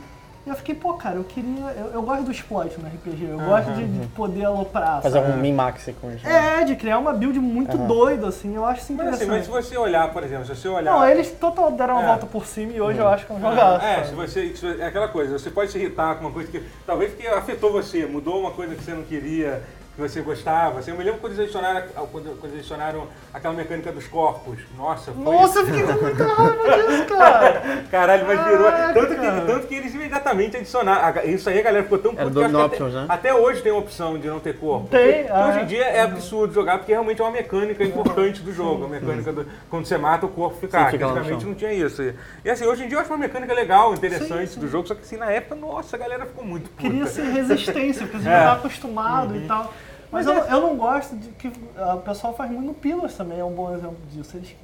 E eu fiquei, pô, cara, eu queria. Eu, eu gosto do exploit no RPG, eu gosto de, de poder aloprar. Fazer sabe? um min-max com isso. É, de criar uma build muito Aham. doida, assim, eu acho isso Mas assim, interessante. mas se você olhar, por exemplo, se você olhar. Não, eles total deram uma É. volta por cima e hoje eu acho que é um jogaço. É, sabe? se você, se você- é aquela coisa, você pode se irritar com uma coisa que talvez que afetou você, mudou uma coisa que você não queria, que você gostava. Assim, eu me lembro quando eles adicionaram, quando, quando eles adicionaram aquela mecânica dos corpos. Nossa, foi. Nossa, eu fiquei com muita raiva disso, cara. Caralho, mas virou. Tanto cara. que, tanto que eles imediatamente adicionaram. Isso aí a galera ficou tão puta que options, até, né? até hoje tem a opção de não ter corpo. Tem, Porque ah, hoje em dia é absurdo jogar, porque realmente é uma mecânica importante do jogo. A mecânica do. Quando você mata, o corpo ficar. Sim, fica Antigamente não tinha isso. E, assim, hoje em dia eu acho uma mecânica legal, interessante do jogo, só que assim, na época, nossa, a galera ficou muito puta. Queria ser resistência, porque você É. já tá acostumado e tal. Mas eu, eu não gosto de que ah, o pessoal faz muito no Pillars também, é um bom exemplo disso. Eles,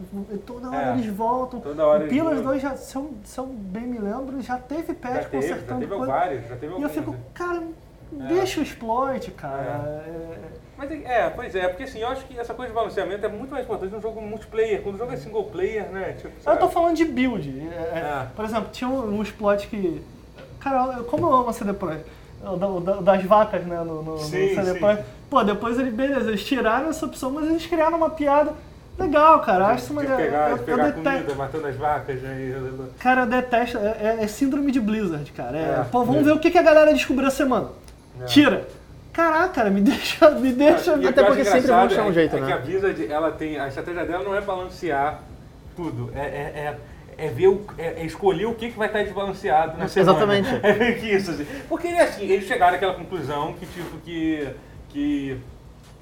toda hora É. eles voltam. Toda hora o eles Pillars voltam. 2, já, se, eu, se eu bem me lembro, já teve Já patch teve, já consertando teve coisa. vários, já teve E eu alguns. fico, né? cara, deixa o exploit, cara. É- Mas é, é, pois é, porque assim, eu acho que essa coisa de balanceamento é muito mais importante num jogo multiplayer. Quando o jogo é single player, né? Tipo, Eu tô falando de build. É, é, É. Por exemplo, tinha um, um exploit que. Cara, como eu amo a CD Projekt? Das vacas, né? No, no, no Sim, CD sim. Projekt. Pô, depois eles, beleza, eles tiraram essa opção, mas eles criaram uma piada legal, cara. Acho uma pegar, eu, eu pegar detesto- comida, matando as vacas, né? Cara, eu detesto. É, é- é síndrome de Blizzard, cara. É, É. pô, vamos ver o que, que a galera descobriu essa semana. É. Tira. Caraca, cara, me deixa. Me deixa. E Até eu porque sempre vão achar um é- jeito, é né? que a Blizzard, ela tem, a estratégia dela não é balancear tudo. É, é- é- é ver o, é, é escolher o que, que vai estar desbalanceado na semana. Exatamente. É meio que isso, assim. Porque assim, eles chegaram àquela conclusão que, tipo, que. que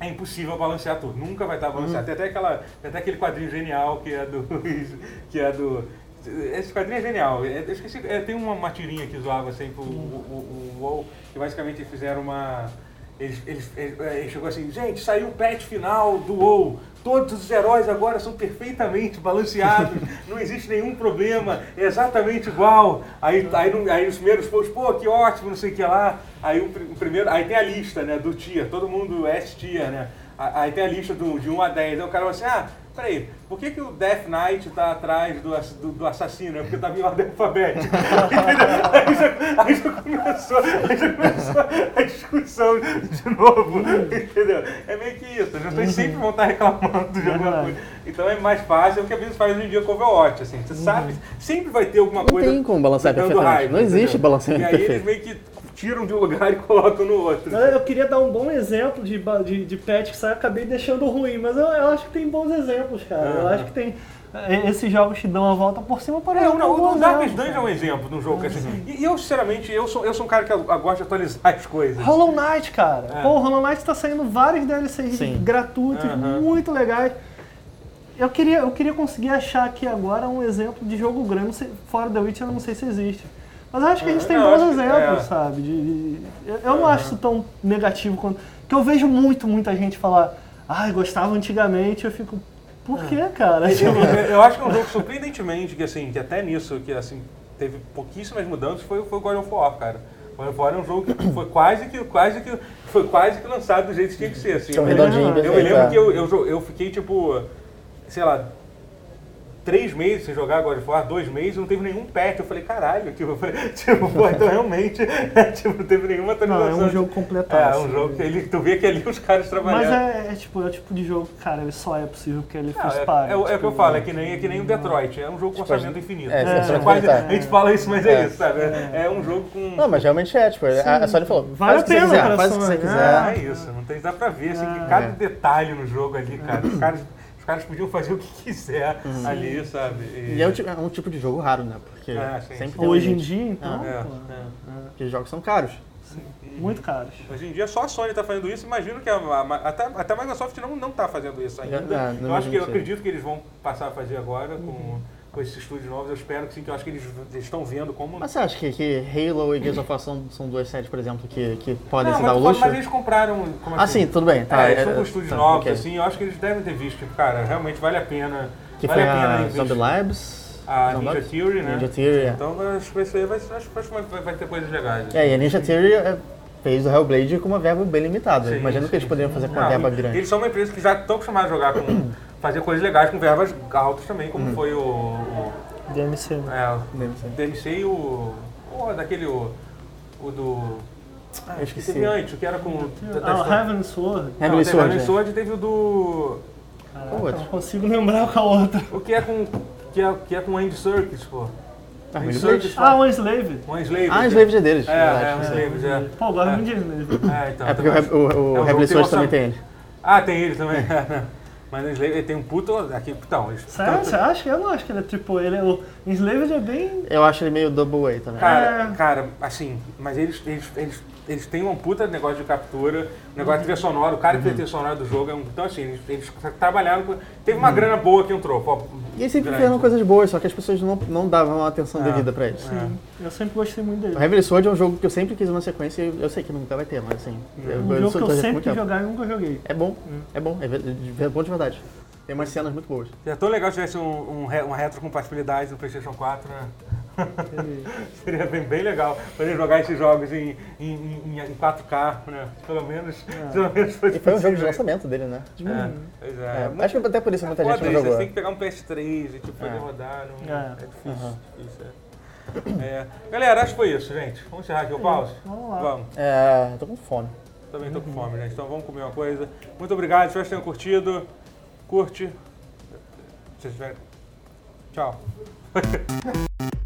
é impossível balancear tudo. Nunca vai estar balanceado. Tem até aquela. Tem até aquele quadrinho genial que é do. que é do. Esse quadrinho é genial. É, eu esqueci, é, tem uma, uma tirinha que zoava sempre o, o, o, o WoW, que basicamente eles fizeram uma. Eles, eles, eles, ele chegou assim, gente, saiu o patch final do WoW. Todos os heróis agora são perfeitamente balanceados, não existe nenhum problema, é exatamente igual. Aí, aí, aí os primeiros posts, pô, que ótimo, não sei o que lá. Aí o, o primeiro, aí tem a lista, né, do tier, todo mundo é tier, né? Aí tem a lista do, de 1 a 10. Aí o cara fala assim, ah, peraí, por que, que o Death Knight tá atrás do, do, do assassino? É porque tá em ordem alfabética. Aí, já, aí já começou, aí já começou a discussão de novo. Entendeu? É meio que isso. As pessoas sempre vão estar reclamando de alguma coisa. Então é mais fácil o que a Blizzard faz hoje em dia com o Overwatch. Assim. Você sabe, sempre vai ter alguma Não coisa. tem como balancear dando perfeitamente. raiva, Não existe entendeu? balanceamento E aí perfeito. eles meio que tiram de um lugar e colocam no outro. Eu, eu queria dar um bom exemplo de, de, de patch que saiu, acabei deixando ruim, mas eu, eu acho que tem bons exemplos, cara. Eu Aham. acho que tem. eh, Esses jogos que dão a volta por cima, por É, exemplo. não, um bom o Darkest Dungeon é um exemplo de um jogo que assim. E, eu, sinceramente, eu sou, eu sou um cara que eu, eu gosto de atualizar as coisas. Hollow Knight, cara. É. Pô, o Hollow Knight tá saindo vários DLCs Sim. gratuitos, muito legais. Eu queria, eu queria conseguir achar aqui agora um exemplo de jogo grande, não fora The Witcher eu não sei se existe. Mas eu acho que a gente É, tem bons que- exemplos, é. sabe? De, de- eu, eu não acho isso tão negativo quanto. Que eu vejo muito, muita gente falar, ai, gostava antigamente, eu fico. Por quê, cara? Eu, Tipo, eu- eu acho que é um jogo surpreendentemente que assim, que até nisso, que assim, teve pouquíssimas mudanças, foi, foi o God of War, cara. God of War é um jogo que foi quase que, quase que, foi quase que lançado do jeito que tinha que ser. Assim. Eu- redondinho, eu, me lembro é. que eu, eu, eu fiquei tipo, sei lá, três meses sem jogar God of War, dois meses, não teve nenhum patch. Eu falei, caralho, tipo, eu falei, tipo pô, então realmente, tipo, não teve nenhuma não, atualização. é um jogo É, completaço. um jogo que ele, tu vê que ali os caras Mas trabalharam. é, é, tipo, é o tipo de jogo, cara, ele só é possível porque ele Ah, fez é, parte. é, o- é o que tipo, eu falo, é que nem, é que nem o Detroit, é um jogo com orçamento infinito. é, É, é, quase- é. a gente fala isso, mas é, É. isso, sabe? É, é um jogo com. Não, mas realmente é, tipo, a, a Sony falou, Vale faz o que a você pena quiser, faz o que você quiser. Ah, é isso, não tem, dá pra ver assim, que cada detalhe no jogo ali, cara, os caras, os caras podiam fazer o que quiser ali, sabe? E é um, é um tipo de jogo raro, né? Porque É, sim, sempre sim. Hoje em dia, então, É, é. Porque os jogos são caros. muito caros. Hoje em dia só a Sony tá fazendo isso, imagino que a, a- até, até a Microsoft não, não tá fazendo isso ainda. É, eu acho que eu acredito que eles vão passar a fazer agora com, com esses estúdios novos, eu espero que sim, que eu acho que eles eles estão vendo como. Mas você acha que, que Halo e Gears of War são, são duas séries, por exemplo, que, que podem não, se mas, dar luxo? mas eles compraram. Como Ah, sim, tudo bem. Tá, é, eles é, são com estúdios tá, novos, ok. assim, eu acho que eles devem ter visto, tipo, cara, realmente vale a pena. Que vale foi a pena a. Zombie Labs. A Zombie Ninja? Theory, né? Ninja Theory, é. Então acho que isso aí vai, acho, acho vai, vai ter coisas legais. É, e a Ninja Theory é, fez o Hellblade com uma verba bem limitada. Sim, Imagina o que eles sim, poderiam sim. fazer com uma verba grande. Eles são uma empresa que já estão acostumados a jogar com. fazer coisas legais com verbas altas também, como Uhum. foi o. o DMC, né? é, o DMC e o. o daquele. O, o do. Ah, Eu que esqueci. teve antes, o que era com. da- da Ah, Heaven Sword. Não, teve Sword, Heavenly é. Sword teve o do. Caraca, outro? não consigo lembrar qual a outra. O que é com. Que é, que é com Andy Serkis, pô. Ah, Andy? Serkis. Ah, o Slave. Um Slave. Ah, Slave é deles. É, é, um Slave, é. Pô, agora É. não diz Slave. É, então, É porque o, o, É tem Sword também tem ele. Ah, tem ele também. Mas o Slave ele tem um puto. Aqui, então, Sério? Você acha? Eu não acho que ele é tipo. Ele é, o Enslaved é bem. Eu acho ele meio double A também. Cara, É. cara, assim, mas eles, eles, eles, eles têm um puta negócio de captura, um negócio de trilha sonora, o cara que fez a trilha sonora do jogo é um. Então, assim, eles, eles trabalharam. com- Teve uma grana boa que entrou. Pô, E eles sempre grande. fizeram coisas boas, só que as pessoas não, não davam a atenção É. devida pra eles. Sim. Eu sempre gostei muito dele. O Heavenly Sword é um jogo que eu sempre quis uma sequência e eu, sei que nunca vai ter, mas assim. eu, Um eu jogo que eu sempre quis jogar e nunca joguei. É bom, é bom, é, é bom de verdade. Tem umas cenas muito boas. seria tão legal se tivesse um, um, uma retrocompatibilidade no PlayStation 4, né? Seria bem, bem legal poder jogar esses jogos em, em, em, em 4K, né? Pelo menos, pelo menos fosse E foi um jogo de lançamento dele, né? É, pois é. É, Muito acho que até por isso muita gente não jogou. Você tem que pegar um PS3 e tipo, poder É. rodar. Não, É. é, difícil. difícil, é. É. Galera, acho que foi isso, gente. Vamos encerrar aqui o pause? Vamos lá. Vamos. É, tô com fome. Também tô com fome, gente. Então vamos comer uma coisa. Muito obrigado, espero que tenham curtido. Curte. Se vocês tiverem- Tchau.